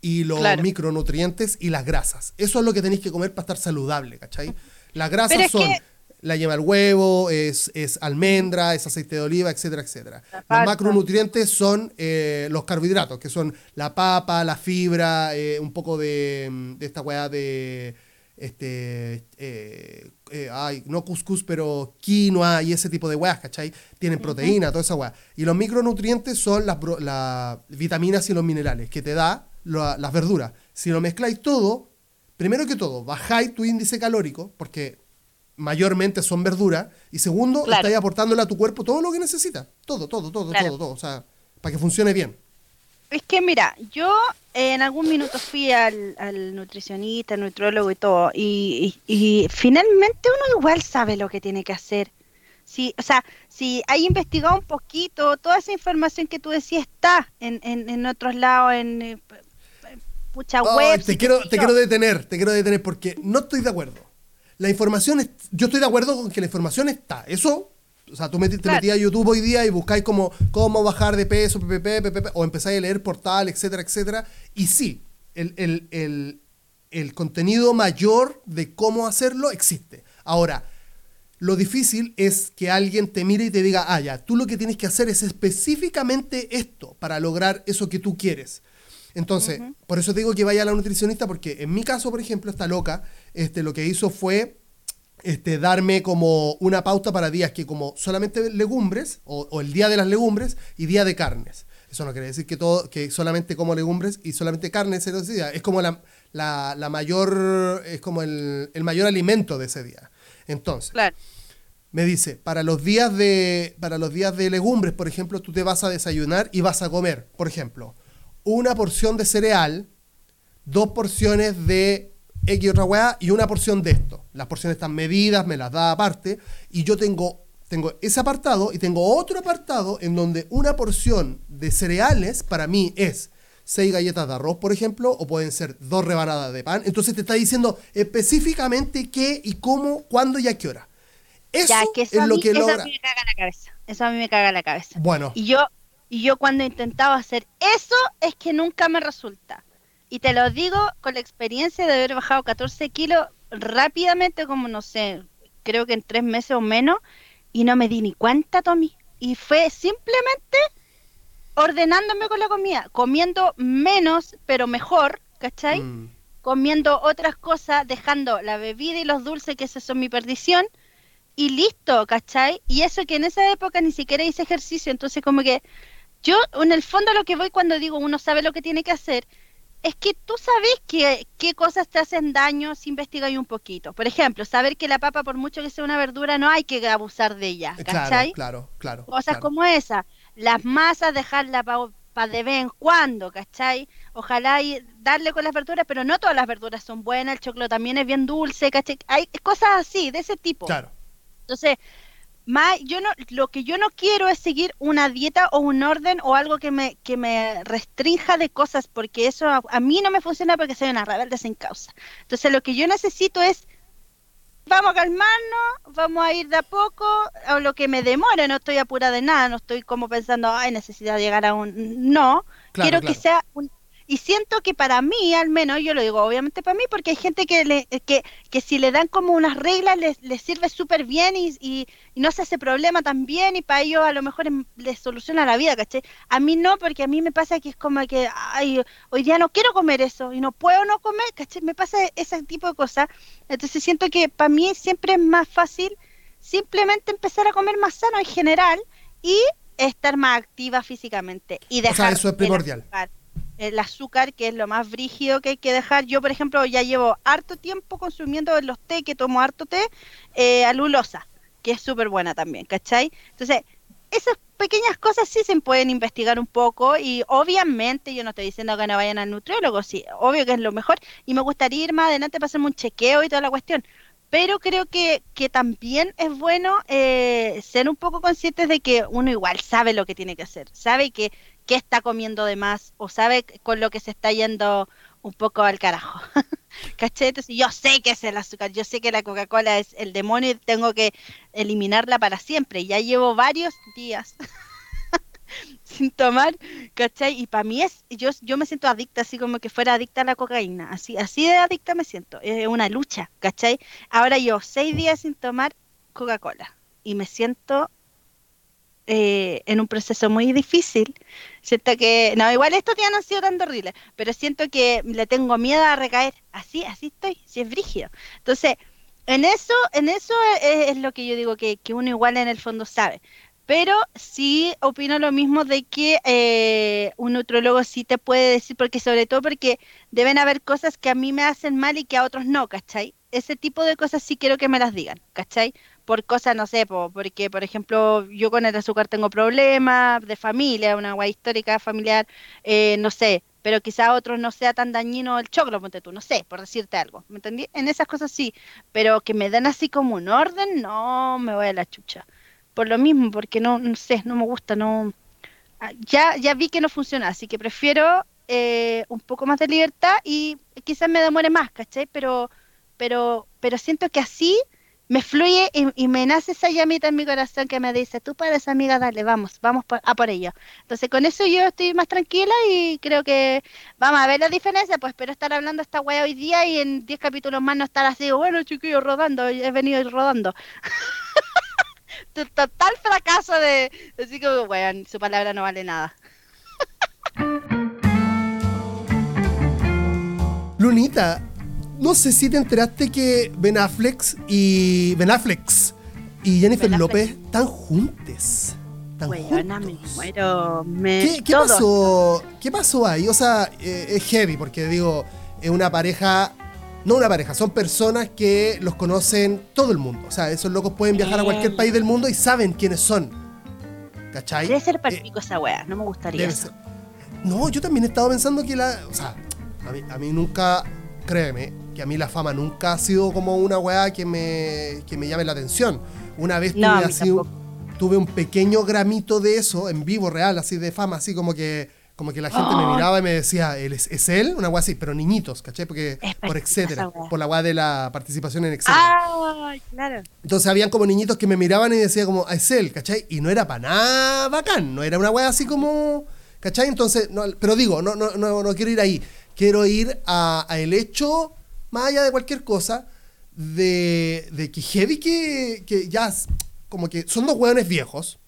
y los Claro. micronutrientes y las grasas. Eso es lo que tenéis que comer para estar saludable, ¿cachai? Las grasas son que- la yema del huevo, es, es almendra, es aceite de oliva, etcétera, etcétera. Los macronutrientes son eh, los carbohidratos, que son la papa, la fibra, eh, un poco de, de esta weá de este eh, eh, ay, no cuscús, pero quinoa y ese tipo de weas, ¿cachai? Tienen proteína, toda esa weá. Y los micronutrientes son las, las vitaminas y los minerales que te da la- las verduras. Si lo mezcláis todo, primero que todo, bajáis tu índice calórico, porque mayormente son verduras, y segundo, Claro. estáis aportándole a tu cuerpo todo lo que necesita. Todo, todo, todo, Claro. todo, todo. O sea, para que funcione bien. Es que mira, yo eh, en algún minuto fui al, al nutricionista, al nutrólogo y todo, y, y- y finalmente uno igual sabe lo que tiene que hacer. Sí, o sea, si hay investigado un poquito, toda esa información que tú decías está en, en, en otros lados, en eh, p- p- pucha web. te, quiero, te quiero detener, te quiero detener porque no estoy de acuerdo. La información, es- yo estoy de acuerdo con que la información está. Eso, o sea, tú te Claro. metías a YouTube hoy día y buscáis como cómo bajar de peso, PPP, PPP, o empezáis a leer portal, etcétera, etcétera. Y sí, el, el- el- el contenido mayor de cómo hacerlo existe. Ahora, lo difícil es que alguien te mire y te diga, ah, ya, tú lo que tienes que hacer es específicamente esto para lograr eso que tú quieres. Entonces, por eso te digo que vaya a la nutricionista, porque en mi caso, por ejemplo, esta loca, este, lo que hizo fue este, darme como una pauta para días que como solamente legumbres, o, o el día de las legumbres y día de carnes. Eso no quiere decir que todo, que solamente como legumbres y solamente carnes ese día. Es como la, la, la mayor, es como el, el mayor alimento de ese día. Entonces, Claro, me dice, para los días de para los días de legumbres, por ejemplo, tú te vas a desayunar y vas a comer, por ejemplo, una porción de cereal, dos porciones de X otra weá y una porción de esto. Las porciones están medidas, me las da aparte y yo tengo, tengo ese apartado y tengo otro apartado en donde una porción de cereales para mí es seis galletas de arroz, por ejemplo, o pueden ser dos rebanadas de pan. Entonces te está diciendo específicamente qué y cómo, cuándo y a qué hora. Eso, es lo que eso logra. a mí me caga la cabeza. Eso a mí me caga la cabeza. Bueno, Y yo, y yo cuando intentaba hacer eso es que nunca me resulta. Y te lo digo con la experiencia de haber bajado 14 kilos rápidamente, como no sé, creo que en tres meses o menos, y no me di ni cuenta, Tommy. Y fue simplemente ordenándome con la comida, comiendo menos, pero mejor, ¿cachai? mm, comiendo otras cosas, dejando la bebida y los dulces, que esas son mi perdición, y listo, ¿cachai? Y eso que en esa época ni siquiera hice ejercicio, entonces como que yo en el fondo lo que voy cuando digo uno sabe lo que tiene que hacer, es que tú sabes que, qué cosas te hacen daño si investigas un poquito. Por ejemplo, saber que la papa, por mucho que sea una verdura, no hay que abusar de ella, claro, ¿cachai? claro, claro. Cosas claro. como esa. Las masas, dejarla para de vez en cuando, ¿cachai? Ojalá y darle con las verduras, pero no todas las verduras son buenas. El choclo también es bien dulce, ¿cachai? Hay cosas así, de ese tipo. Claro. Entonces, más, yo no, lo que yo no quiero es seguir una dieta o un orden o algo que me, que me restrinja de cosas, porque eso a, a mí no me funciona porque soy una rebelde sin causa. Entonces, lo que yo necesito es vamos a calmarnos, vamos a ir de a poco, a lo que me demore, no estoy apurada de nada, no estoy como pensando, ay, necesito llegar a un... No, Claro, quiero claro. que sea un... Y siento que para mí, al menos, yo lo digo obviamente para mí, porque hay gente que le, que, que si le dan como unas reglas les, les sirve súper bien y, y, y no se hace problema también y para ellos a lo mejor les soluciona la vida, ¿cachai? A mí no, porque a mí me pasa que es como que, ay, hoy día no quiero comer eso y no puedo no comer, ¿cachai? Me pasa ese tipo de cosas. Entonces siento que para mí siempre es más fácil simplemente empezar a comer más sano en general y estar más activa físicamente y sea, dejar eso es primordial. El azúcar, que es lo más brígido que hay que dejar. Yo, por ejemplo, ya llevo harto tiempo consumiendo en los té, que tomo harto té, eh, alulosa, que es súper buena también, ¿cachai? Entonces, esas pequeñas cosas sí se pueden investigar un poco y obviamente yo no estoy diciendo que no vayan al nutriólogo, sí, obvio que es lo mejor y me gustaría ir más adelante para hacerme un chequeo y toda la cuestión, pero creo que, que también es bueno eh, ser un poco conscientes de que uno igual sabe lo que tiene que hacer, sabe que, que está comiendo de más o sabe con lo que se está yendo un poco al carajo. ¿Cachai? Entonces yo sé que es el azúcar, yo sé que la Coca-Cola es el demonio y tengo que eliminarla para siempre. Ya llevo varios días sin tomar, ¿cachai? Y para mí es, yo, yo me siento adicta, así como que fuera adicta a la cocaína, así, así de adicta me siento, es una lucha, ¿cachai? Ahora yo seis días sin tomar Coca-Cola y me siento eh, en un proceso muy difícil. Siento que, no, igual estos días no han sido tan horribles, pero siento que le tengo miedo a recaer. Así, así estoy, si es brígido. Entonces, en eso, en eso es, es lo que yo digo, que, que uno igual en el fondo sabe. Pero sí opino lo mismo de que eh, un nutrólogo sí te puede decir, porque sobre todo porque deben haber cosas que a mí me hacen mal y que a otros no, ¿cachai? Ese tipo de cosas sí quiero que me las digan, ¿cachai? Por cosas, no sé, po, porque por ejemplo yo con el azúcar tengo problemas de familia, una guay histórica familiar, eh, no sé, pero quizá a otros no sea tan dañino el choclo, ponte tú, no sé, por decirte algo, ¿me entendí? En esas cosas sí, pero que me den así como un orden, no, me voy a la chucha por lo mismo, porque no, no sé, no me gusta, no ah, ya, ya vi que no funciona, así que prefiero eh, un poco más de libertad y quizás me demore más, ¿cachai? Pero, pero, pero siento que así me fluye y, y me nace esa llamita en mi corazón que me dice, tú puedes amiga, dale, vamos, vamos por- a por ello. Entonces con eso yo estoy más tranquila y creo que vamos a ver la diferencia, pues espero estar hablando esta wea hoy día y en 10 capítulos más no estar así, bueno chiquillos, rodando, he venido rodando. Total fracaso de así como, bueno, su palabra no vale nada. Lunita, no sé si te enteraste que Ben Affleck y Ben Affleck y Jennifer Ben Affleck. López están juntes. Están me juntos. muero, me... ¿Qué, qué pasó? ¿Qué pasó ahí? O sea, eh, es heavy porque digo, es una pareja, no una pareja, son personas que los conocen todo el mundo. O sea, esos locos pueden viajar a cualquier Eh. país del mundo y saben quiénes son. ¿Cachai? Debe ser Eh, palpico esa wea, no me gustaría eso. No, yo también he estado pensando que la. O sea, a mí, a mí nunca. Créeme, que a mí la fama nunca ha sido como una weá que me, que me llame la atención. Una vez tuve, así, tuve un pequeño gramito de eso en vivo, real, así de fama, así como que como que la gente me miraba y me decía, ¿Él es, él? Una weá así, pero niñitos, ¿cachai? Porque, por etcétera, por la weá de la participación en etcétera. Ah, claro. Entonces habían como niñitos que me miraban y decía como, es él, ¿cachai? Y no era para nada bacán, no era una weá así como, ¿cachai? Entonces, no, pero digo, no, no, no, no quiero ir ahí, quiero ir a, el hecho, más allá de cualquier cosa, de, de que heavy que, que ya, como que son dos weones viejos,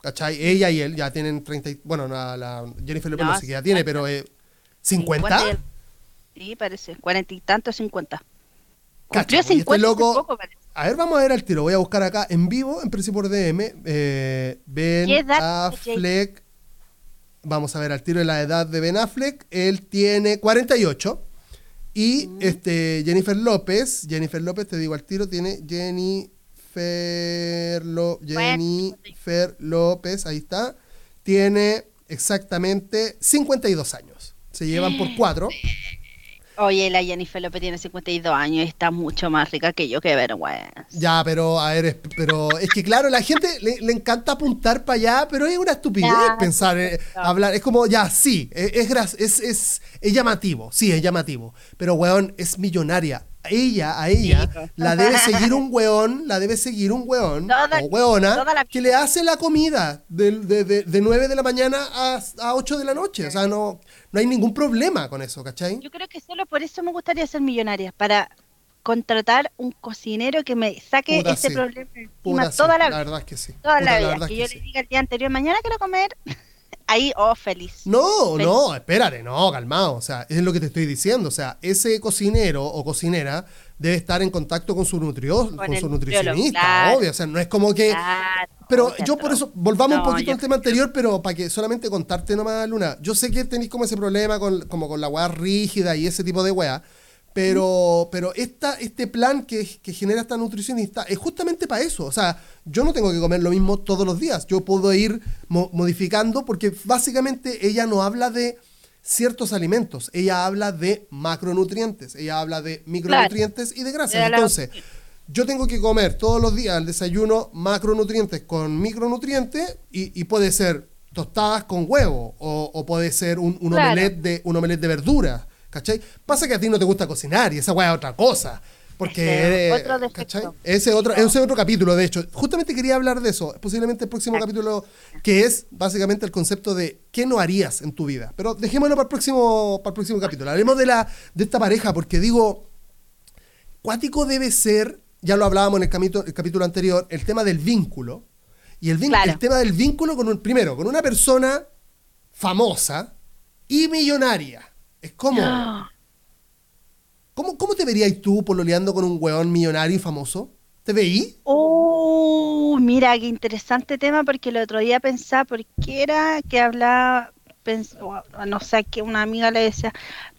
¿Cachai? Ella y él ya tienen 30. Bueno, la, Jennifer Lopez no, sé qué ya tiene, pero eh, ¿50? sí, parece. 40 y tanto, 50. Cumplió 50 este loco, A ver, vamos a ver al tiro. Voy a buscar acá en vivo, en precio por DM. Eh, ben Affleck. Vamos a ver al tiro de la edad de Ben Affleck. Él tiene 48. Y mm. este Jennifer López, Jennifer López, te digo al tiro, tiene Jenny Jenny Fer López, ahí está, tiene exactamente 52 años. Se llevan por cuatro. Oye, la Jennifer López tiene 52 años y está mucho más rica que yo, qué vergüenza. Ya, pero a ver, pero es que claro, la gente le, encanta apuntar para allá, pero es una estupidez pensar, eh, hablar, es como, ya, sí, e, es, es, es, es, llamativo, sí, es llamativo, pero weón, es millonaria ella, a ella, la debe seguir un weón, la debe seguir un weón o weona que le hace la comida de, de, 9 de la mañana a, a 8 de la noche. O sea, no, no hay ningún problema con eso, ¿cachai? Yo creo que solo por eso me gustaría ser millonaria, para contratar un cocinero que me saque ese problema encima toda la, la verdad es que sí. Toda la vida. Que, yo le diga el día anterior, mañana quiero comer ahí, oh, feliz. No, no, espérate, no, calmado. O sea, es lo que te estoy diciendo. O sea, ese cocinero o cocinera debe estar en contacto con su, nutrio, con, su nutricionista, obvio. O sea, no es como que. pero yo por eso, volvamos un poquito al tema anterior, pero para que solamente contarte nomás, Luna. Yo sé que tenéis como ese problema con, como con la weá rígida y ese tipo de weá. Pero, pero esta, este plan que, genera esta nutricionista es justamente para eso. O sea, yo no tengo que comer lo mismo todos los días. Yo puedo ir modificando porque básicamente ella no habla de ciertos alimentos. Ella habla de macronutrientes. Ella habla de micronutrientes y de grasas. Entonces, yo tengo que comer todos los días el desayuno macronutrientes con micronutrientes y, puede ser tostadas con huevo o, puede ser un, un, de, un omelette de verduras ¿cachai? Pasa que a ti no te gusta cocinar y esa weá es otra cosa. Porque ese otro ¿cachai? Ese otro, ese otro capítulo, de hecho. Justamente quería hablar de eso, posiblemente el próximo capítulo, que es básicamente el concepto de qué no harías en tu vida. Pero dejémoslo para el próximo, para el próximo capítulo. Hablemos de, la, de esta pareja, porque digo, cuático debe ser, ya lo hablábamos en el capítulo, el capítulo anterior, el tema del vínculo. Y el, el tema del vínculo con un, primero, con una persona famosa y millonaria. Es como. ¿Cómo, ¿Cómo te verías tú pololeando con un weón millonario y famoso? ¿Te veí? Oh, mira, qué interesante tema, porque el otro día pensaba, ¿por qué era que hablaba? no sé, que una amiga le decía,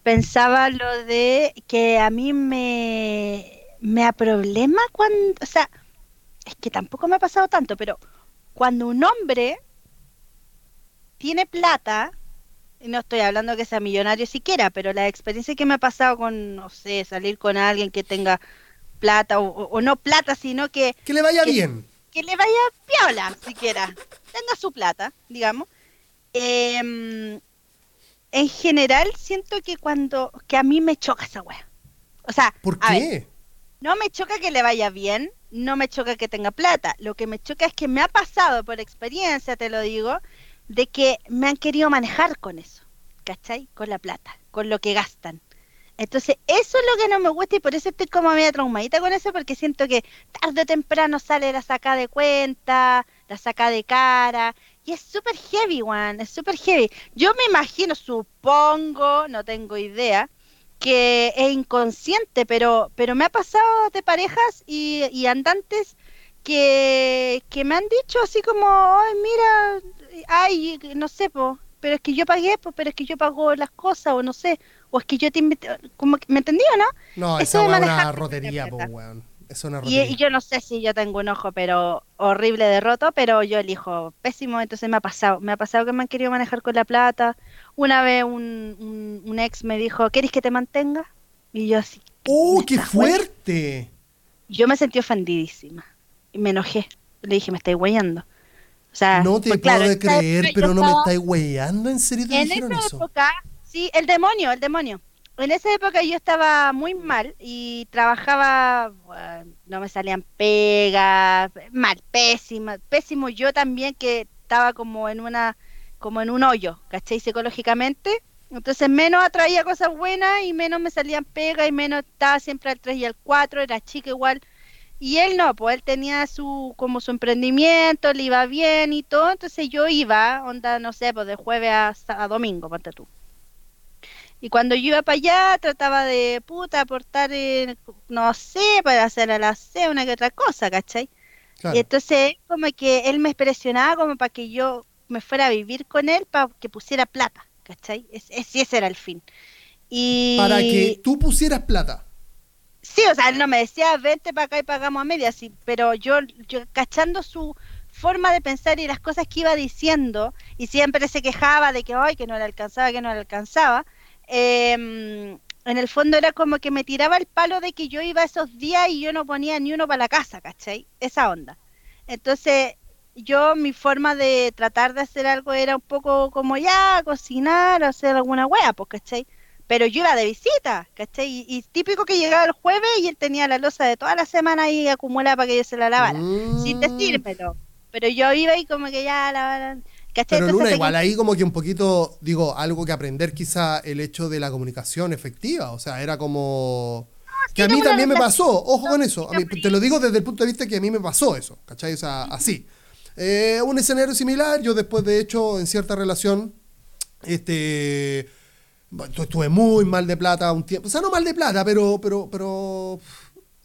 pensaba lo de que a mí me, me da problema cuando, o sea, es que tampoco me ha pasado tanto, pero cuando un hombre tiene plata, no estoy hablando que sea millonario siquiera, pero la experiencia que me ha pasado con, no sé, salir con alguien que tenga plata o, no plata, sino que... Que le vaya bien. Que le vaya piola, siquiera. Tenga su plata, digamos. Em, en general, siento que cuando... que a mí me choca esa wea. O sea... ¿Por qué? no me choca que le vaya bien, no me choca que tenga plata. Lo que me choca es que me ha pasado, por experiencia te lo digo, de que me han querido manejar con eso, ¿cachai? Con la plata, con lo que gastan. Entonces, eso es lo que no me gusta y por eso estoy como media traumadita con eso, porque siento que tarde o temprano sale la saca de cuenta, la saca de cara, y es súper heavy, one, es súper heavy. Yo me imagino, supongo, no tengo idea, que es inconsciente, pero, pero me ha pasado de parejas y, y andantes que, que me han dicho así como, ay, mira, ay, no sé, pero es que yo pagué, pero es que yo pago las cosas, o no sé, o es que yo te invité, como ¿me entendí o no? No, eso es una rotería, po, weón. Es una rotería. Y, yo no sé si yo tengo un ojo, pero horrible de roto, pero yo elijo pésimo, entonces me ha pasado, me ha pasado que me han querido manejar con la plata. Una vez un, un, ex me dijo, ¿quieres que te mantenga? Y yo así. ¡Oh, ¿me qué fuerte! Yo me sentí ofendidísima. Y me enojé. Le dije, me estáis huellando. O sea, No te pues, puedo claro, creer, pero no me estáis weyando. ¿En serio te En dijeron esa eso? época, sí, el demonio, el demonio. En esa época yo estaba muy mal y trabajaba, bueno, no me salían pegas, mal, pésima, pésimo yo también que estaba como en una, como en un hoyo, ¿cachai? Psicológicamente. Entonces menos atraía cosas buenas y menos me salían pegas y menos estaba siempre al 3 y al 4, era chica igual. Y él no, pues él tenía su, como su emprendimiento, le iba bien y todo, entonces yo iba, onda, no sé, pues de jueves a, a domingo, ponte tú. Y cuando yo iba para allá, trataba de, puta, aportar, no sé, para hacer el aseo, una que otra cosa, ¿cachai? Claro. Y entonces, como que él me presionaba como para que yo me fuera a vivir con él, para que pusiera plata, ¿cachai? Es, es- ese era el fin. Y... Para que tú pusieras plata. Sí, o sea, él no me decía, vente para acá y pagamos a medias, sí, pero yo, yo cachando su forma de pensar y las cosas que iba diciendo, y siempre se quejaba de que, ay, que no le alcanzaba, que no le alcanzaba, em, en el fondo era como que me tiraba el palo de que yo iba esos días y yo no ponía ni uno para la casa, ¿cachai? Esa onda. Entonces, yo, mi forma de tratar de hacer algo era un poco como ya, cocinar, hacer alguna wea, pues, ¿cachai? Pero yo iba de visita, ¿cachai? Y, y típico que llegaba el jueves y él tenía la losa de toda la semana ahí acumulada para que yo se la lavara, sin Mm. decírmelo. Pero yo iba y como que ya la ¿cachai? Pero Entonces, Luna, igual que- ahí como que un poquito, digo, algo que aprender quizá el hecho de la comunicación efectiva. O sea, era como... Que a mí también me pasó, ojo con eso. A mí- sí. te lo digo desde el punto de vista que a mí me pasó eso, ¿cachai? O sea, así. Eh, un escenario similar, yo después de hecho en cierta relación, este... estuve muy mal de plata un tiempo. O sea, no mal de plata, pero, pero, pero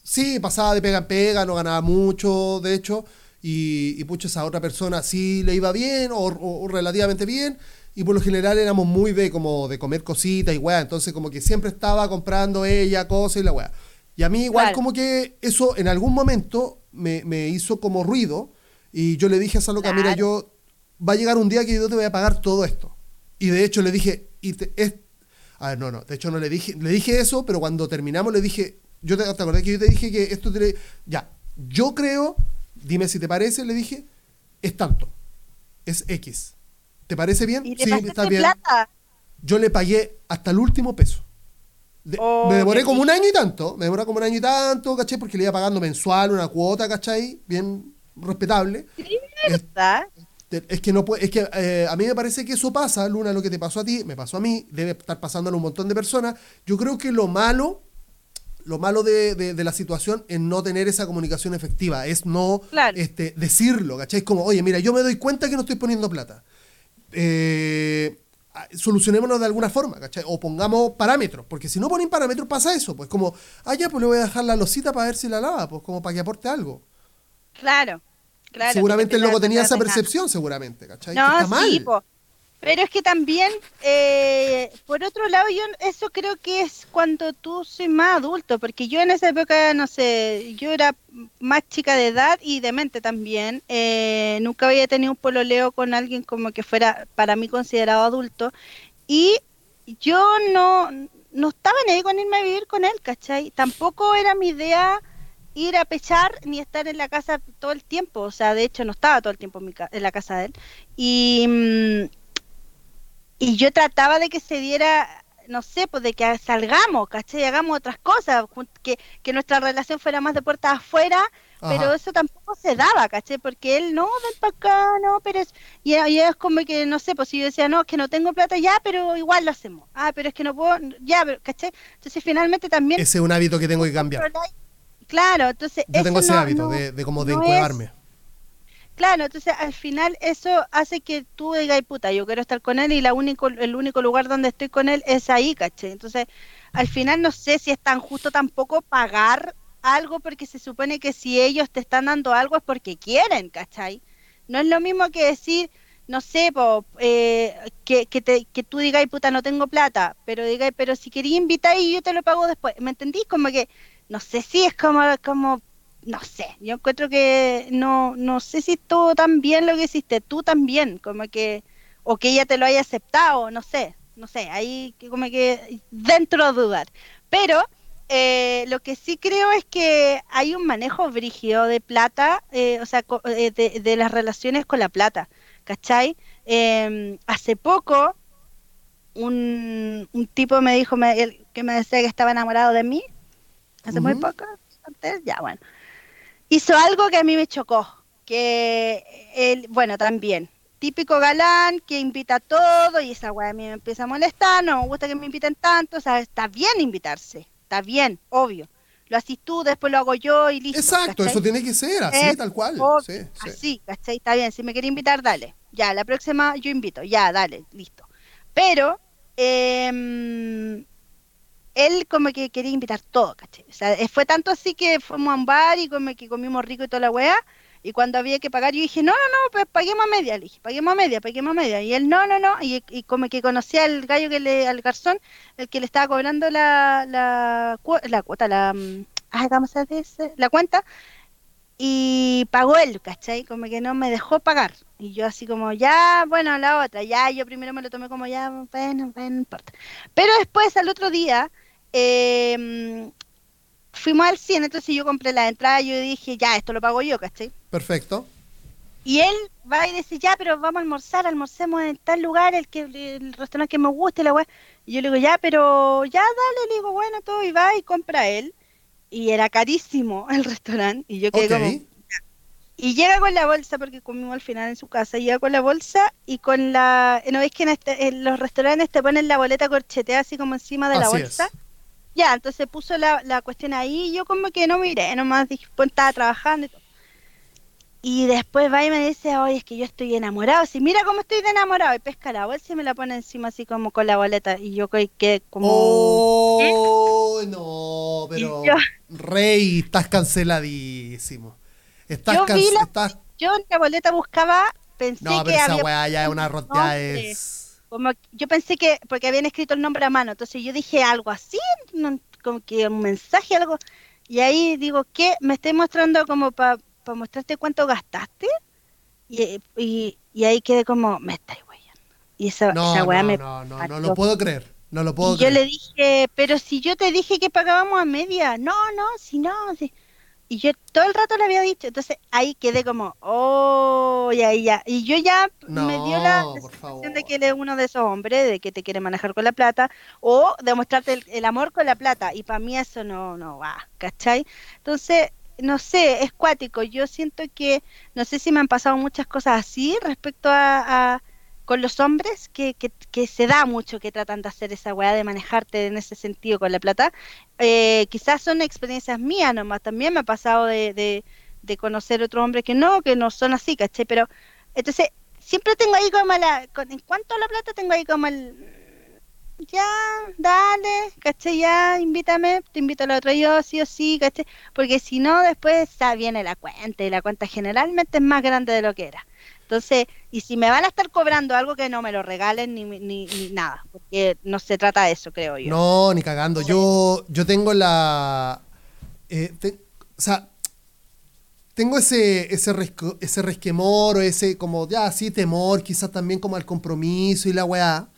sí, pasaba de pega en pega, no ganaba mucho, de hecho, y, y pucha, esa otra persona sí le iba bien o, o- o relativamente bien, y por lo general éramos muy de como de comer cositas y weá, entonces como que siempre estaba comprando ella cosas y la weá. Y a mí igual Claro. como que eso en algún momento me, me hizo como ruido, y yo le dije a esa loca, mira, Claro. yo, va a llegar un día que yo te voy a pagar todo esto. Y de hecho le dije, y te- es, a ver, no, no, de hecho no le dije, le dije eso, pero cuando terminamos le dije, yo te, ¿te acordás que yo te dije que esto te, ya, yo creo, dime si te parece, le dije, es tanto, es X. ¿Te parece bien? y le Sí, está bien. plata. Yo le pagué hasta el último peso. De- Oh, me demoré como un año y tanto, me demoré como un año y tanto, ¿cachai? Porque le iba pagando mensual una cuota, ¿cachai? Bien respetable. ¿verdad? Es que no puede, es que eh, a mí me parece que eso pasa, Luna, lo que te pasó a ti, me pasó a mí, debe estar pasándole a un montón de personas. Yo creo que lo malo, lo malo de, de- de la situación es no tener esa comunicación efectiva, es no Claro. este, decirlo, ¿cachai? Es como, oye, mira, yo me doy cuenta que no estoy poniendo plata. Eh, solucionémonos de alguna forma, ¿cachai? O pongamos parámetros, porque si no ponen parámetros pasa eso, pues como, ah, ya, pues le voy a dejar la losita para ver si la lava, pues como para que aporte algo. Claro, claro. seguramente el loco te tenía esa percepción, seguramente, ¿cachai? No, que está mal. sí, po. Pero es que también, eh, por otro lado, yo eso creo que es cuando tú soy más adulto, porque yo en esa época, no sé, yo era más chica de edad y de mente también. eh, nunca había tenido un pololeo con alguien como que fuera para mí considerado adulto. Y yo no, no estaba ni ahí con irme a vivir con él, ¿cachai? Tampoco era mi idea ir a pechar ni estar en la casa todo el tiempo. O sea, de hecho, no estaba todo el tiempo en, mi ca- en la casa de él. Y, mm, y yo trataba de que se diera, no sé, pues de que salgamos, ¿cachai? Hagamos otras cosas, que, que nuestra relación fuera más de puertas afuera, pero eso tampoco se daba, ¿cachai? Porque él, no, ven para acá, no, pero es... Y, y es como que, no sé, pues si yo decía, no, es que no tengo plata, ya, pero igual lo hacemos. Ah, pero es que no puedo, ya, pero, ¿cachai? Entonces finalmente también... Ese es un hábito que tengo que cambiar. Claro, entonces... Yo tengo ese no- hábito no- de, de como de no es- encuadrarme. Claro, entonces al final eso hace que tú digas, puta, yo quiero estar con él y la único, el único lugar donde estoy con él es ahí, ¿cachai? Entonces, al final no sé si es tan justo tampoco pagar algo porque se supone que si ellos te están dando algo es porque quieren, ¿cachai? No es lo mismo que decir, no sé, po, eh, que, que, te, que tú digas, puta, no tengo plata, pero digáis, pero si quería invitar y yo te lo pago después, ¿me entendís? Como que, no sé si es como, como no sé, yo encuentro que no, no sé si estuvo tan bien lo que hiciste, tú también, como que, o que ella te lo haya aceptado, no sé, no sé, ahí como que dentro de dudar. Pero eh, lo que sí creo es que hay un manejo brígido de plata, eh, o sea, de, de, las relaciones con la plata, ¿cachai? Em, hace poco un, un, tipo me dijo que me decía que estaba enamorado de mí, hace muy poco, antes, ya bueno. Hizo algo que a mí me chocó, que él, bueno, también, típico galán que invita a todo y esa weá a mí me empieza a molestar, no me gusta que me inviten tanto, o sea, está bien invitarse, está bien, obvio. Lo haces tú, después lo hago yo y listo. Exacto, eso tiene que ser, así, tal cual. sí, Así, ¿cachai? Está bien, si me quiere invitar, dale. Ya, la próxima yo invito, ya, dale, listo. Pero, eh, él como que quería invitar todo, ¿cachai? O sea, fue tanto así que fuimos a un bar y como que comimos rico y toda la weá. Y cuando había que pagar, yo dije, no, no, no, pues paguemos a media. Le dije, paguemos a media, paguemos a media. Y él, no, no, no. Y, como que conocía al gallo que le, al garzón, el que le estaba cobrando la, la, la cuota, la, mm, ay, ¿cómo se dice? La cuenta. Y pagó él, ¿cachai? Como que no me dejó pagar. Y yo así como, ya, bueno, la otra, ya, yo primero me lo tomé como, ya, bueno, bueno, no importa. Pero después, al otro día, eh, fuimos al cine, entonces yo compré la entrada yo dije, ya, esto lo pago yo, ¿cachai? Perfecto. Y él va y dice, ya, pero vamos a almorzar, almorcemos en tal lugar, el que el restaurante que me guste, la weá. Y yo le digo, ya, pero ya dale, le digo, bueno, todo, y va y compra él. Y era carísimo el restaurante. Y yo quedé como. Y llega con la bolsa, porque comimos al final en su casa, llega con la bolsa y con la. ¿No ves que en, este, en los restaurantes te ponen la boleta corchetea así como encima de la bolsa? Ya, entonces puso la, la cuestión ahí y yo como que no miré, nomás dije, pues estaba trabajando y todo. Y después va y me dice, oye, es que yo estoy enamorado. Si mira cómo estoy de enamorado. Y pesca la bolsa y me la pone encima así como con la boleta. Y yo que como... Oh, no, pero... Rey, estás canceladísimo. Estás yo, yo en la boleta buscaba, pensé no, pero esa weá ya es una rota, es como yo pensé que, porque habían escrito el nombre a mano, entonces yo dije algo así, como que un mensaje, algo, y ahí digo, ¿qué? ¿Me estoy mostrando como para mostrarte cuánto gastaste? Y, y, ahí quedé como, me estáis weyando. Y esa, esa weá me. No, no, no lo puedo creer. No lo puedo y yo le dije, pero si yo te dije que pagábamos a media, no, no, si no, si, y yo todo el rato le había dicho, entonces ahí quedé como, oh, y ahí ya. Y yo ya me dio la sensación de que él es uno de esos hombres, de que te quiere manejar con la plata, o demostrarte el, amor con la plata. Y para mí eso no, no va, ¿cachai? Entonces, no sé, es cuático. Yo siento que, no sé si me han pasado muchas cosas así respecto a con los hombres que, que, se da mucho que tratan de hacer esa weá de manejarte en ese sentido con la plata. Eh, quizás son experiencias mías nomás, también me ha pasado de, de, conocer otro hombre que no, que no son así, ¿caché? Pero entonces siempre tengo ahí como la, en cuanto a la plata tengo ahí como el, ya, dale, ¿caché? Ya, invítame, te invito a la otra yo, sí o sí, ¿caché? Porque si no, después ya viene la cuenta y la cuenta generalmente es más grande de lo que era. Entonces, y si me van a estar cobrando algo que no me lo regalen ni, ni, nada, porque no se trata de eso, creo yo. No, ni cagando. Yo, yo tengo la... Eh, o sea, tengo ese, ese, ese resquemor o ese como, ya, sí, temor, quizás también como al compromiso y la weá,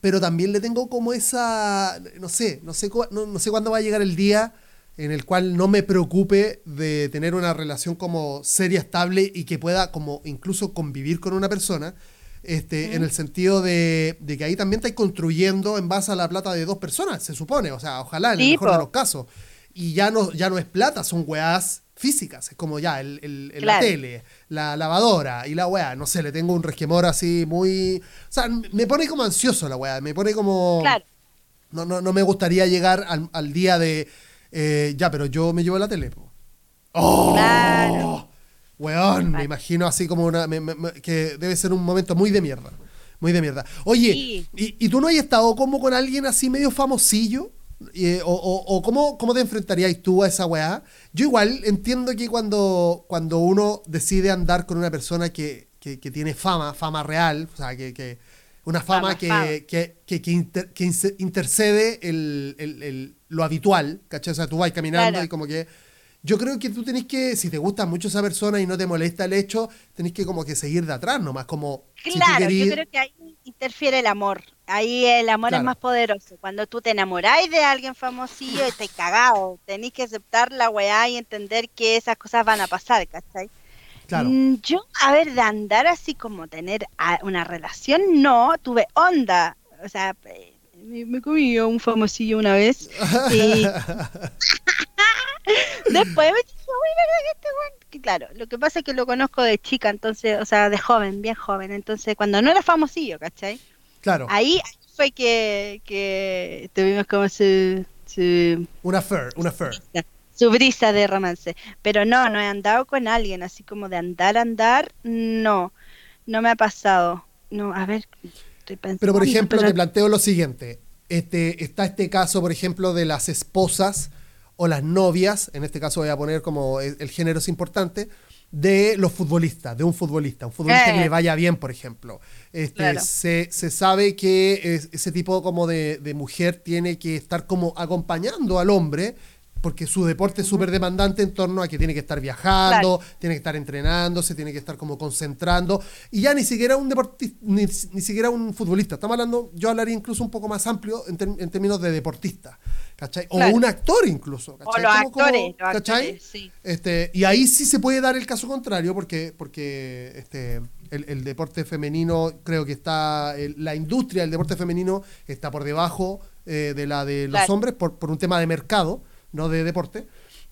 pero también le tengo como esa, no sé, no sé, no, no sé cuándo va a llegar el día en el cual no me preocupe de tener una relación como seria, estable y que pueda como incluso convivir con una persona, este, en el sentido de, que ahí también estáis construyendo en base a la plata de dos personas, se supone, o sea, ojalá en el mejor de los casos. Y ya no, ya no es plata, son weás físicas, es como ya el, el, la tele, la lavadora y la weá, no sé, le tengo un resquemor así muy... O sea, me pone como ansioso la weá, me pone como... Claro. No, no, no me gustaría llegar al, al día de eh, ya, pero yo me llevo la tele. ¡Oh! Claro. Weón, me imagino así como una. que debe ser un momento muy de mierda. Muy de mierda. Oye, y, y, tú no has estado como con alguien así medio famosillo? Eh, o, o, cómo, cómo, te enfrentarías tú a esa weá? Yo igual entiendo que cuando, cuando uno decide andar con una persona que, que, tiene fama, fama real, o sea, que, que una fama, que, que, que, intercede el, lo habitual, ¿cachai? O sea, tú vas caminando y como que... Yo creo que tú tenés que, si te gusta mucho esa persona y no te molesta el hecho, tenés que como que seguir de atrás nomás, como... Claro, yo creo que ahí interfiere el amor. Ahí el amor es más poderoso. Cuando tú te enamoráis de alguien famosillo, estás cagado. Tenés que aceptar la weá y entender que esas cosas van a pasar, ¿cachai? Claro. Mm, yo, a ver, de andar así como tener una relación, no, tuve onda. O sea, me, me comí un famosillo una vez. Y... Después me dije, uy, ¿verdad que este weón? Claro, lo que pasa es que lo conozco de chica, entonces, o sea, de joven, bien joven. Entonces, cuando no era famosillo, ¿cachai? Claro. Ahí, fue que, que tuvimos como su, su... Una fer, una fer. Su brisa de romance. Pero no, no he andado con alguien, así como de andar, andar, no. No me ha pasado. No, a ver, estoy pensando. Pero, por ejemplo, te planteo lo siguiente. Este, está este caso, por ejemplo, de las esposas o las novias, en este caso voy a poner como el, género es importante, de los futbolistas, de un futbolista, un futbolista que le eh. vaya bien, por ejemplo. Este, se, se, sabe que ese tipo como de, de, mujer tiene que estar como acompañando al hombre porque su deporte es súper demandante en torno a que tiene que estar viajando, tiene que estar entrenándose, tiene que estar como concentrando, y ya ni siquiera un deportista, ni, siquiera un futbolista, estamos hablando, yo hablaría incluso un poco más amplio en, términos de deportista, ¿cachai? O un actor incluso, ¿cachai? O los actores, ¿cachai? Este, y ahí sí se puede dar el caso contrario, porque, porque este, el, deporte femenino, creo que está, la industria del deporte femenino está por debajo eh, de la de los hombres por, por un tema de mercado, no de deporte.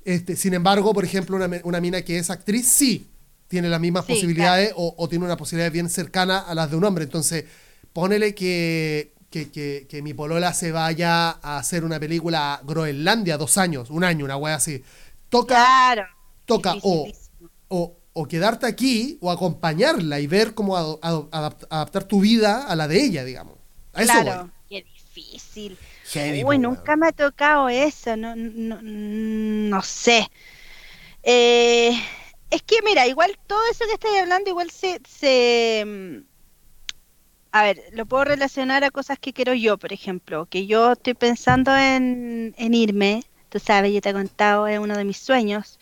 Este, sin embargo, por ejemplo, una, una mina que es actriz sí tiene las mismas posibilidades o, tiene una posibilidad bien cercana a las de un hombre. Entonces, ponele que, que, mi polola se vaya a hacer una película a Groenlandia dos años, un año, una wea así. Toca, toca o, o, quedarte aquí o acompañarla y ver cómo adaptar tu vida a la de ella, digamos. A claro, qué difícil. Uy, nunca me ha tocado eso, no, no, no sé. Eh, es que mira, igual todo eso que estoy hablando, igual se, se... Mm, a ver, lo puedo relacionar a cosas que quiero yo, por ejemplo, que yo estoy pensando en, en irme, tú sabes, yo te he contado, es uno de mis sueños,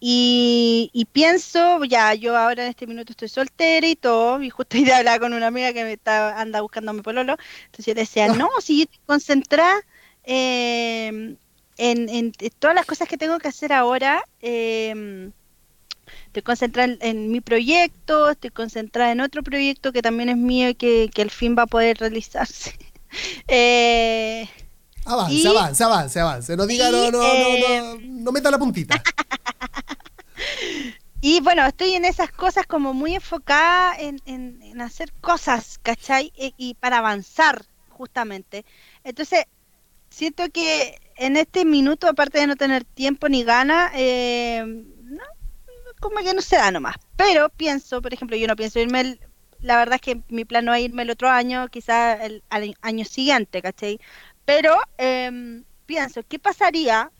y, pienso, ya, yo ahora en este minuto estoy soltera y todo, y justo iba a hablar con una amiga que me está, anda buscando mi pololo, entonces yo le decía, no, si yo concentrada em, en, todas las cosas que tengo que hacer ahora, eh, estoy concentrada en, mi proyecto, estoy concentrada en otro proyecto que también es mío y que, que al fin va a poder realizarse. eh, avance, avance, avance, avance. No diga, no, no, no, no, no meta la puntita. Y bueno, estoy en esas cosas como muy enfocada en, hacer cosas, ¿cachai? E, y, para avanzar, justamente. Entonces, siento que en este minuto, aparte de no tener tiempo ni gana, eh, no, como que no se da nomás. Pero pienso, por ejemplo, yo no pienso irme, la verdad es que mi plan no es irme el otro año, quizá el al año siguiente, ¿cachai? Pero em, pienso, ¿qué pasaría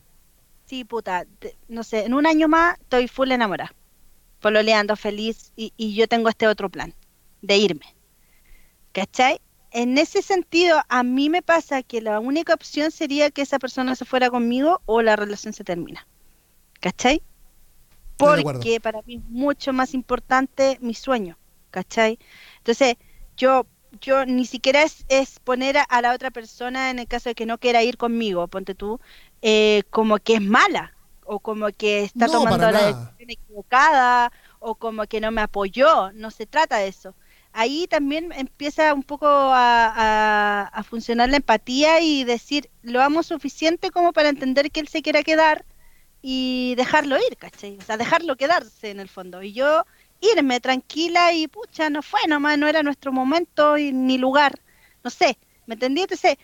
sí, puta, no sé, en un año más estoy full enamorada, pololeando feliz y, y yo tengo este otro plan de irme. ¿Cachai? En ese sentido, a mí me pasa que la única opción sería que esa persona se fuera conmigo o la relación se termina. ¿Cachai? Porque para mí es mucho más importante mi sueño. ¿Cachai? Entonces, yo yo ni siquiera es, es poner a, la otra persona en el caso de que no quiera ir conmigo, ponte tú, eh, como que es mala o como que está tomando la decisión equivocada o como que no me apoyó, no se trata de eso. Ahí también empieza un poco a, a, funcionar la empatía y decir, lo amo suficiente como para entender que él se quiera quedar y dejarlo ir, ¿cachai? O sea, dejarlo quedarse en el fondo. Y yo irme tranquila y pucha, no fue nomás, no era nuestro momento y, ni lugar, no sé, ¿me entendí? Entonces,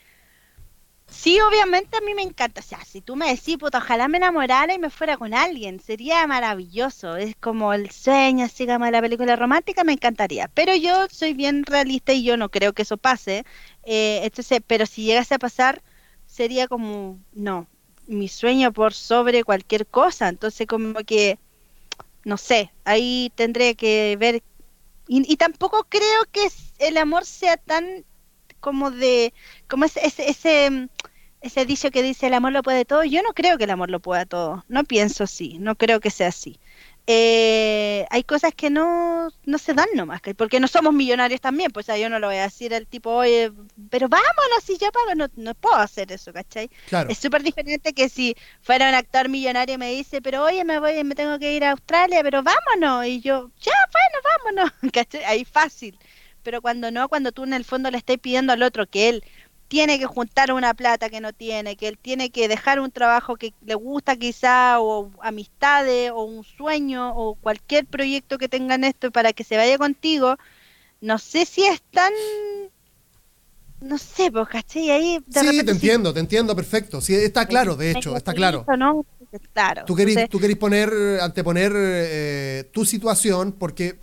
sí, obviamente a mí me encanta, o sea, si tú me decís, puta, ojalá me enamorara y me fuera con alguien, sería maravilloso, es como el sueño, así como la película romántica, me encantaría, pero yo soy bien realista y yo no creo que eso pase, eh, entonces, pero si llegase a pasar, sería como, no, mi sueño por sobre cualquier cosa, entonces como que no sé, ahí tendré que ver. Y, tampoco creo que el amor sea tan como de, como ese, ese, ese, dicho que dice el amor lo puede todo. Yo no creo que el amor lo pueda todo. No pienso así, no creo que sea así. Eh, hay cosas que no, no se dan nomás, porque no somos millonarios también, pues yo no lo voy a decir al tipo, oye, pero vámonos, si ya pago, no, no puedo hacer eso, ¿cachai? Es súper diferente que si fuera un actor millonario y me dice, pero oye, me voy, me tengo que ir a Australia, pero vámonos, y yo, ya, bueno, vámonos, ¿cachai? Ahí fácil, pero cuando no, cuando tú en el fondo le estás pidiendo al otro que él tiene que juntar una plata que no tiene, que él tiene que dejar un trabajo que le gusta quizá, o amistades, o un sueño, o cualquier proyecto que tengan esto para que se vaya contigo, no sé si es tan... No sé, pues, ¿cachai? Ahí sí, te entiendo, te entiendo perfecto. Sí, está claro, de hecho, está claro. ¿no? Claro. Tú querés, tú poner, anteponer eh, tu situación, porque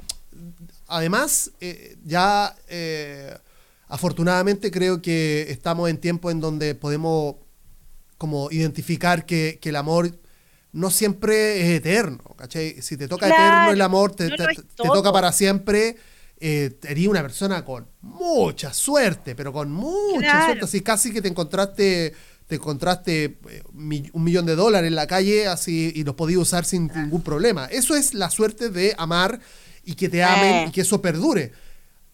además eh, ya... Eh, afortunadamente creo que estamos en tiempos en donde podemos como identificar que, el amor no siempre es eterno, ¿cachai? Si te toca eterno el amor, te, toca para siempre, eh, eres una persona con mucha suerte, pero con mucha suerte, así casi que te encontraste te encontraste eh, un millón de dólares en la calle así y los podías usar sin ningún problema. Eso es la suerte de amar y que te amen eh. y que eso perdure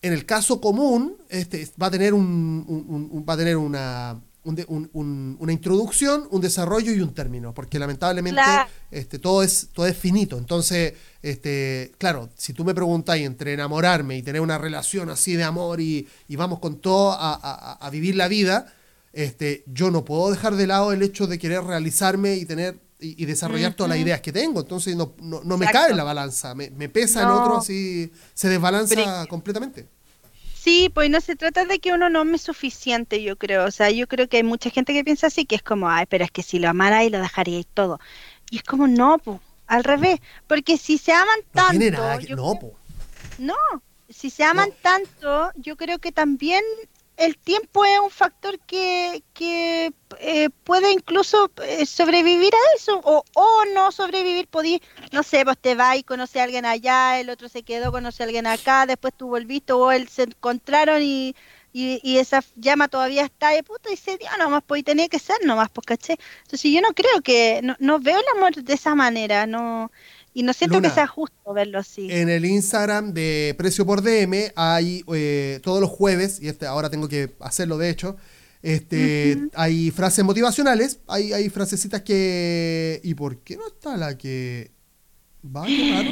en el caso común, este, va a tener, un, va a tener una, una introducción, un desarrollo y un término, porque lamentablemente este, todo, es, todo es finito. Entonces, este, claro, si tú me preguntas entre enamorarme y tener una relación así de amor y, vamos con todo a, vivir la vida, este, yo no puedo dejar de lado el hecho de querer realizarme y tener y, desarrollar todas las ideas que tengo. Entonces no, no, me cae en la balanza, me, pesa en otro, así se desbalanza completamente. Sí, pues no se trata de que uno no me es suficiente, yo creo. O sea, yo creo que hay mucha gente que piensa así, que es como, ay, pero es que si lo amara y lo dejaría y todo. Y es como, no, pues, al revés. Porque si se aman tanto. no, no, si se aman tanto, yo creo que también el tiempo es un factor que, que eh, puede incluso eh, sobrevivir a eso o, o no sobrevivir, podí, no sé, pues te vas y conoces a alguien allá, el otro se quedó, conoce a alguien acá, después tú volviste o él se encontraron y, y, esa llama todavía está de puta y se dio nomás, pues y tenía que ser nomás, pues caché. Entonces yo no creo que, no, no veo el amor de esa manera, no y no siento que sea justo verlo así. En el Instagram de Precio por DM hay eh, todos los jueves, y este ahora tengo que hacerlo de hecho, este, hay frases motivacionales, hay, hay frasecitas que... ¿Y por qué no está la que... Va, qué raro.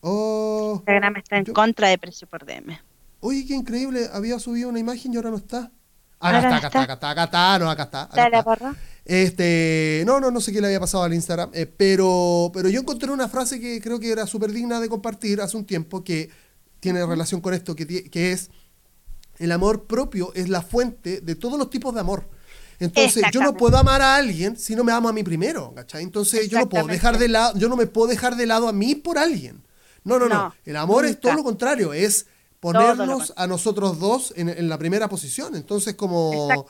Oh, Instagram está en contra de Precio por DM. Oye, qué increíble, había subido una imagen y ahora no está. Acá está, acá está, acá está, acá está, no, acá está. Acá está. Este, no, no, no sé qué le había pasado al Instagram, eh, pero, pero yo encontré una frase que creo que era súper digna de compartir hace un tiempo que tiene relación con esto, que, que es el amor propio es la fuente de todos los tipos de amor. Entonces, yo no puedo amar a alguien si no me amo a mí primero, ¿cachai? Entonces, yo no puedo dejar de lado, yo no me puedo dejar de lado a mí por alguien. No, no, no. El amor es todo lo contrario, es ponernos a nosotros dos en, la primera posición. Entonces, como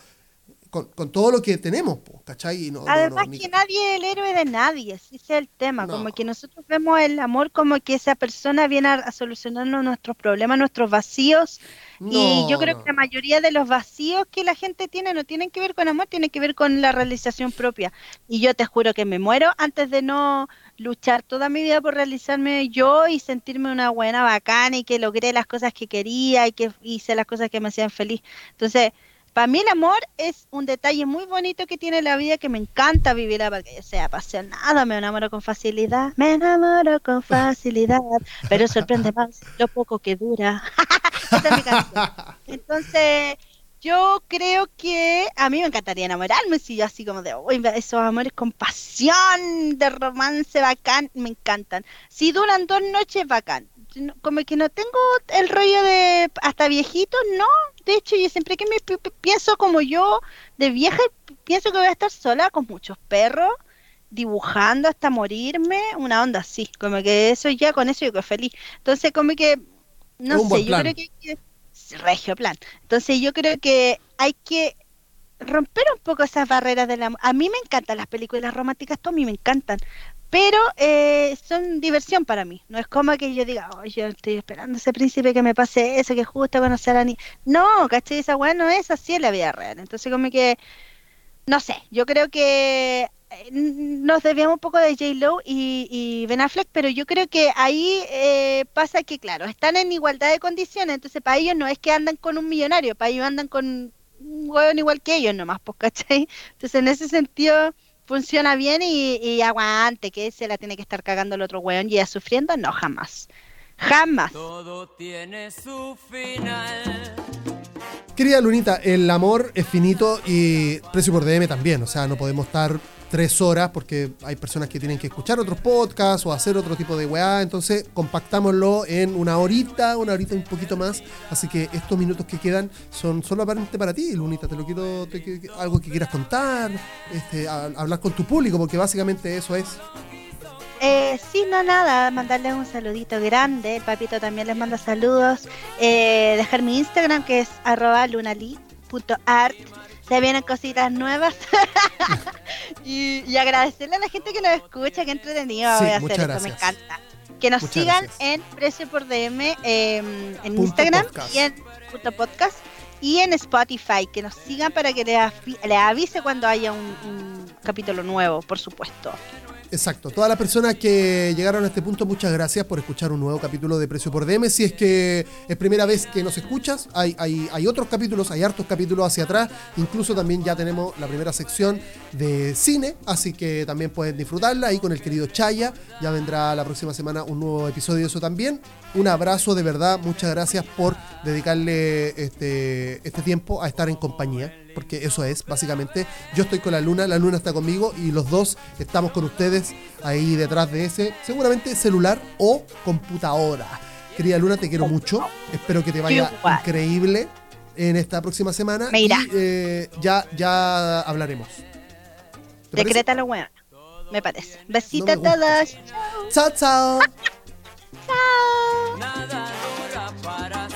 con, todo lo que tenemos, ¿cachai? Además que nadie es el héroe de nadie, ese es el tema, como que nosotros vemos el amor como que esa persona viene a, solucionarnos nuestros problemas, nuestros vacíos, y yo creo que la mayoría de los vacíos que la gente tiene no tienen que ver con amor, tienen que ver con la realización propia, y yo te juro que me muero antes de no luchar toda mi vida por realizarme yo y sentirme una buena bacana y que logré las cosas que quería y que hice las cosas que me hacían feliz. Entonces, para mí el amor es un detalle muy bonito que tiene la vida que me encanta vivirla porque yo sea apasionada, me enamoro con facilidad, me enamoro con facilidad, pero sorprende más lo poco que dura. Entonces, yo creo que a mí me encantaría enamorarme, si yo así como de, uy, esos amores con pasión, de romance bacán, me encantan. Si duran dos noches, bacán como que no tengo el rollo de hasta viejito, no. De hecho, yo siempre que me pienso como yo de vieja, pienso que voy a estar sola con muchos perros, dibujando hasta morirme, una onda así. Como que eso ya, con eso yo quedo feliz. Entonces, como que, no sé, yo creo que, que regio plan. Entonces, yo creo que hay que romper un poco esas barreras del amor. A mí me encantan las películas románticas, mí me encantan, pero eh, son diversión para mí. No es como que yo diga, oh, yo estoy esperando ese príncipe que me pase eso, que justo conocer a ni. No, ¿cachai? Esa weá no es así en la vida real. Entonces, como que, no sé, yo creo que eh, nos debíamos un poco de J-Lo y, y, Ben Affleck, pero yo creo que ahí eh, pasa que, claro, están en igualdad de condiciones, entonces para ellos no es que andan con un millonario, para ellos andan con un hueón igual que ellos nomás, pues, ¿cachai? Entonces en ese sentido funciona bien y, y, aguante, que se la tiene que estar cagando el otro hueón y ya sufriendo, no, jamás. Jamás. Todo tiene su final. Querida Lunita, el amor es finito y precio por DM también. O sea, no podemos estar tres horas porque hay personas que tienen que escuchar otros podcasts o hacer otro tipo de weá. Entonces, compactámoslo en una horita, una horita un poquito más. Así que estos minutos que quedan son solamente para ti, Lunita. Te lo quiero, algo que quieras contar, este, hablar con tu público, porque básicamente eso es. Eh, sí, no nada, mandarles un saludito grande. El papito también les manda saludos. Eh, dejar mi Instagram que es arroba lunali.art. Se vienen cositas nuevas. y, agradecerle a la gente que nos escucha, que entretenido voy a hacer esto, me encanta. Que nos sigan en Precio por DM em, en Instagram y en punto podcast y en Spotify. Que nos sigan para que les, avise cuando haya un capítulo nuevo, por supuesto. Exacto. Todas las personas que llegaron a este punto, muchas gracias por escuchar un nuevo capítulo de Precio por DM. Si es que es primera vez que nos escuchas, hay, hay, otros capítulos, hay hartos capítulos hacia atrás. Incluso también ya tenemos la primera sección de cine, así que también pueden disfrutarla ahí con el querido Chaya. Ya vendrá la próxima semana un nuevo episodio de eso también. Un abrazo de verdad, muchas gracias por dedicarle este, este tiempo a estar en compañía porque eso es básicamente. Yo estoy con la luna, la luna está conmigo y los dos estamos con ustedes ahí detrás de ese, seguramente celular o computadora. Querida Luna, te quiero mucho. Espero que te vaya increíble en esta próxima semana. Me irá. Eh, ya, ya hablaremos. Decreta la weón. Me parece. Besita no a todos. Chao, chao. chao. chao.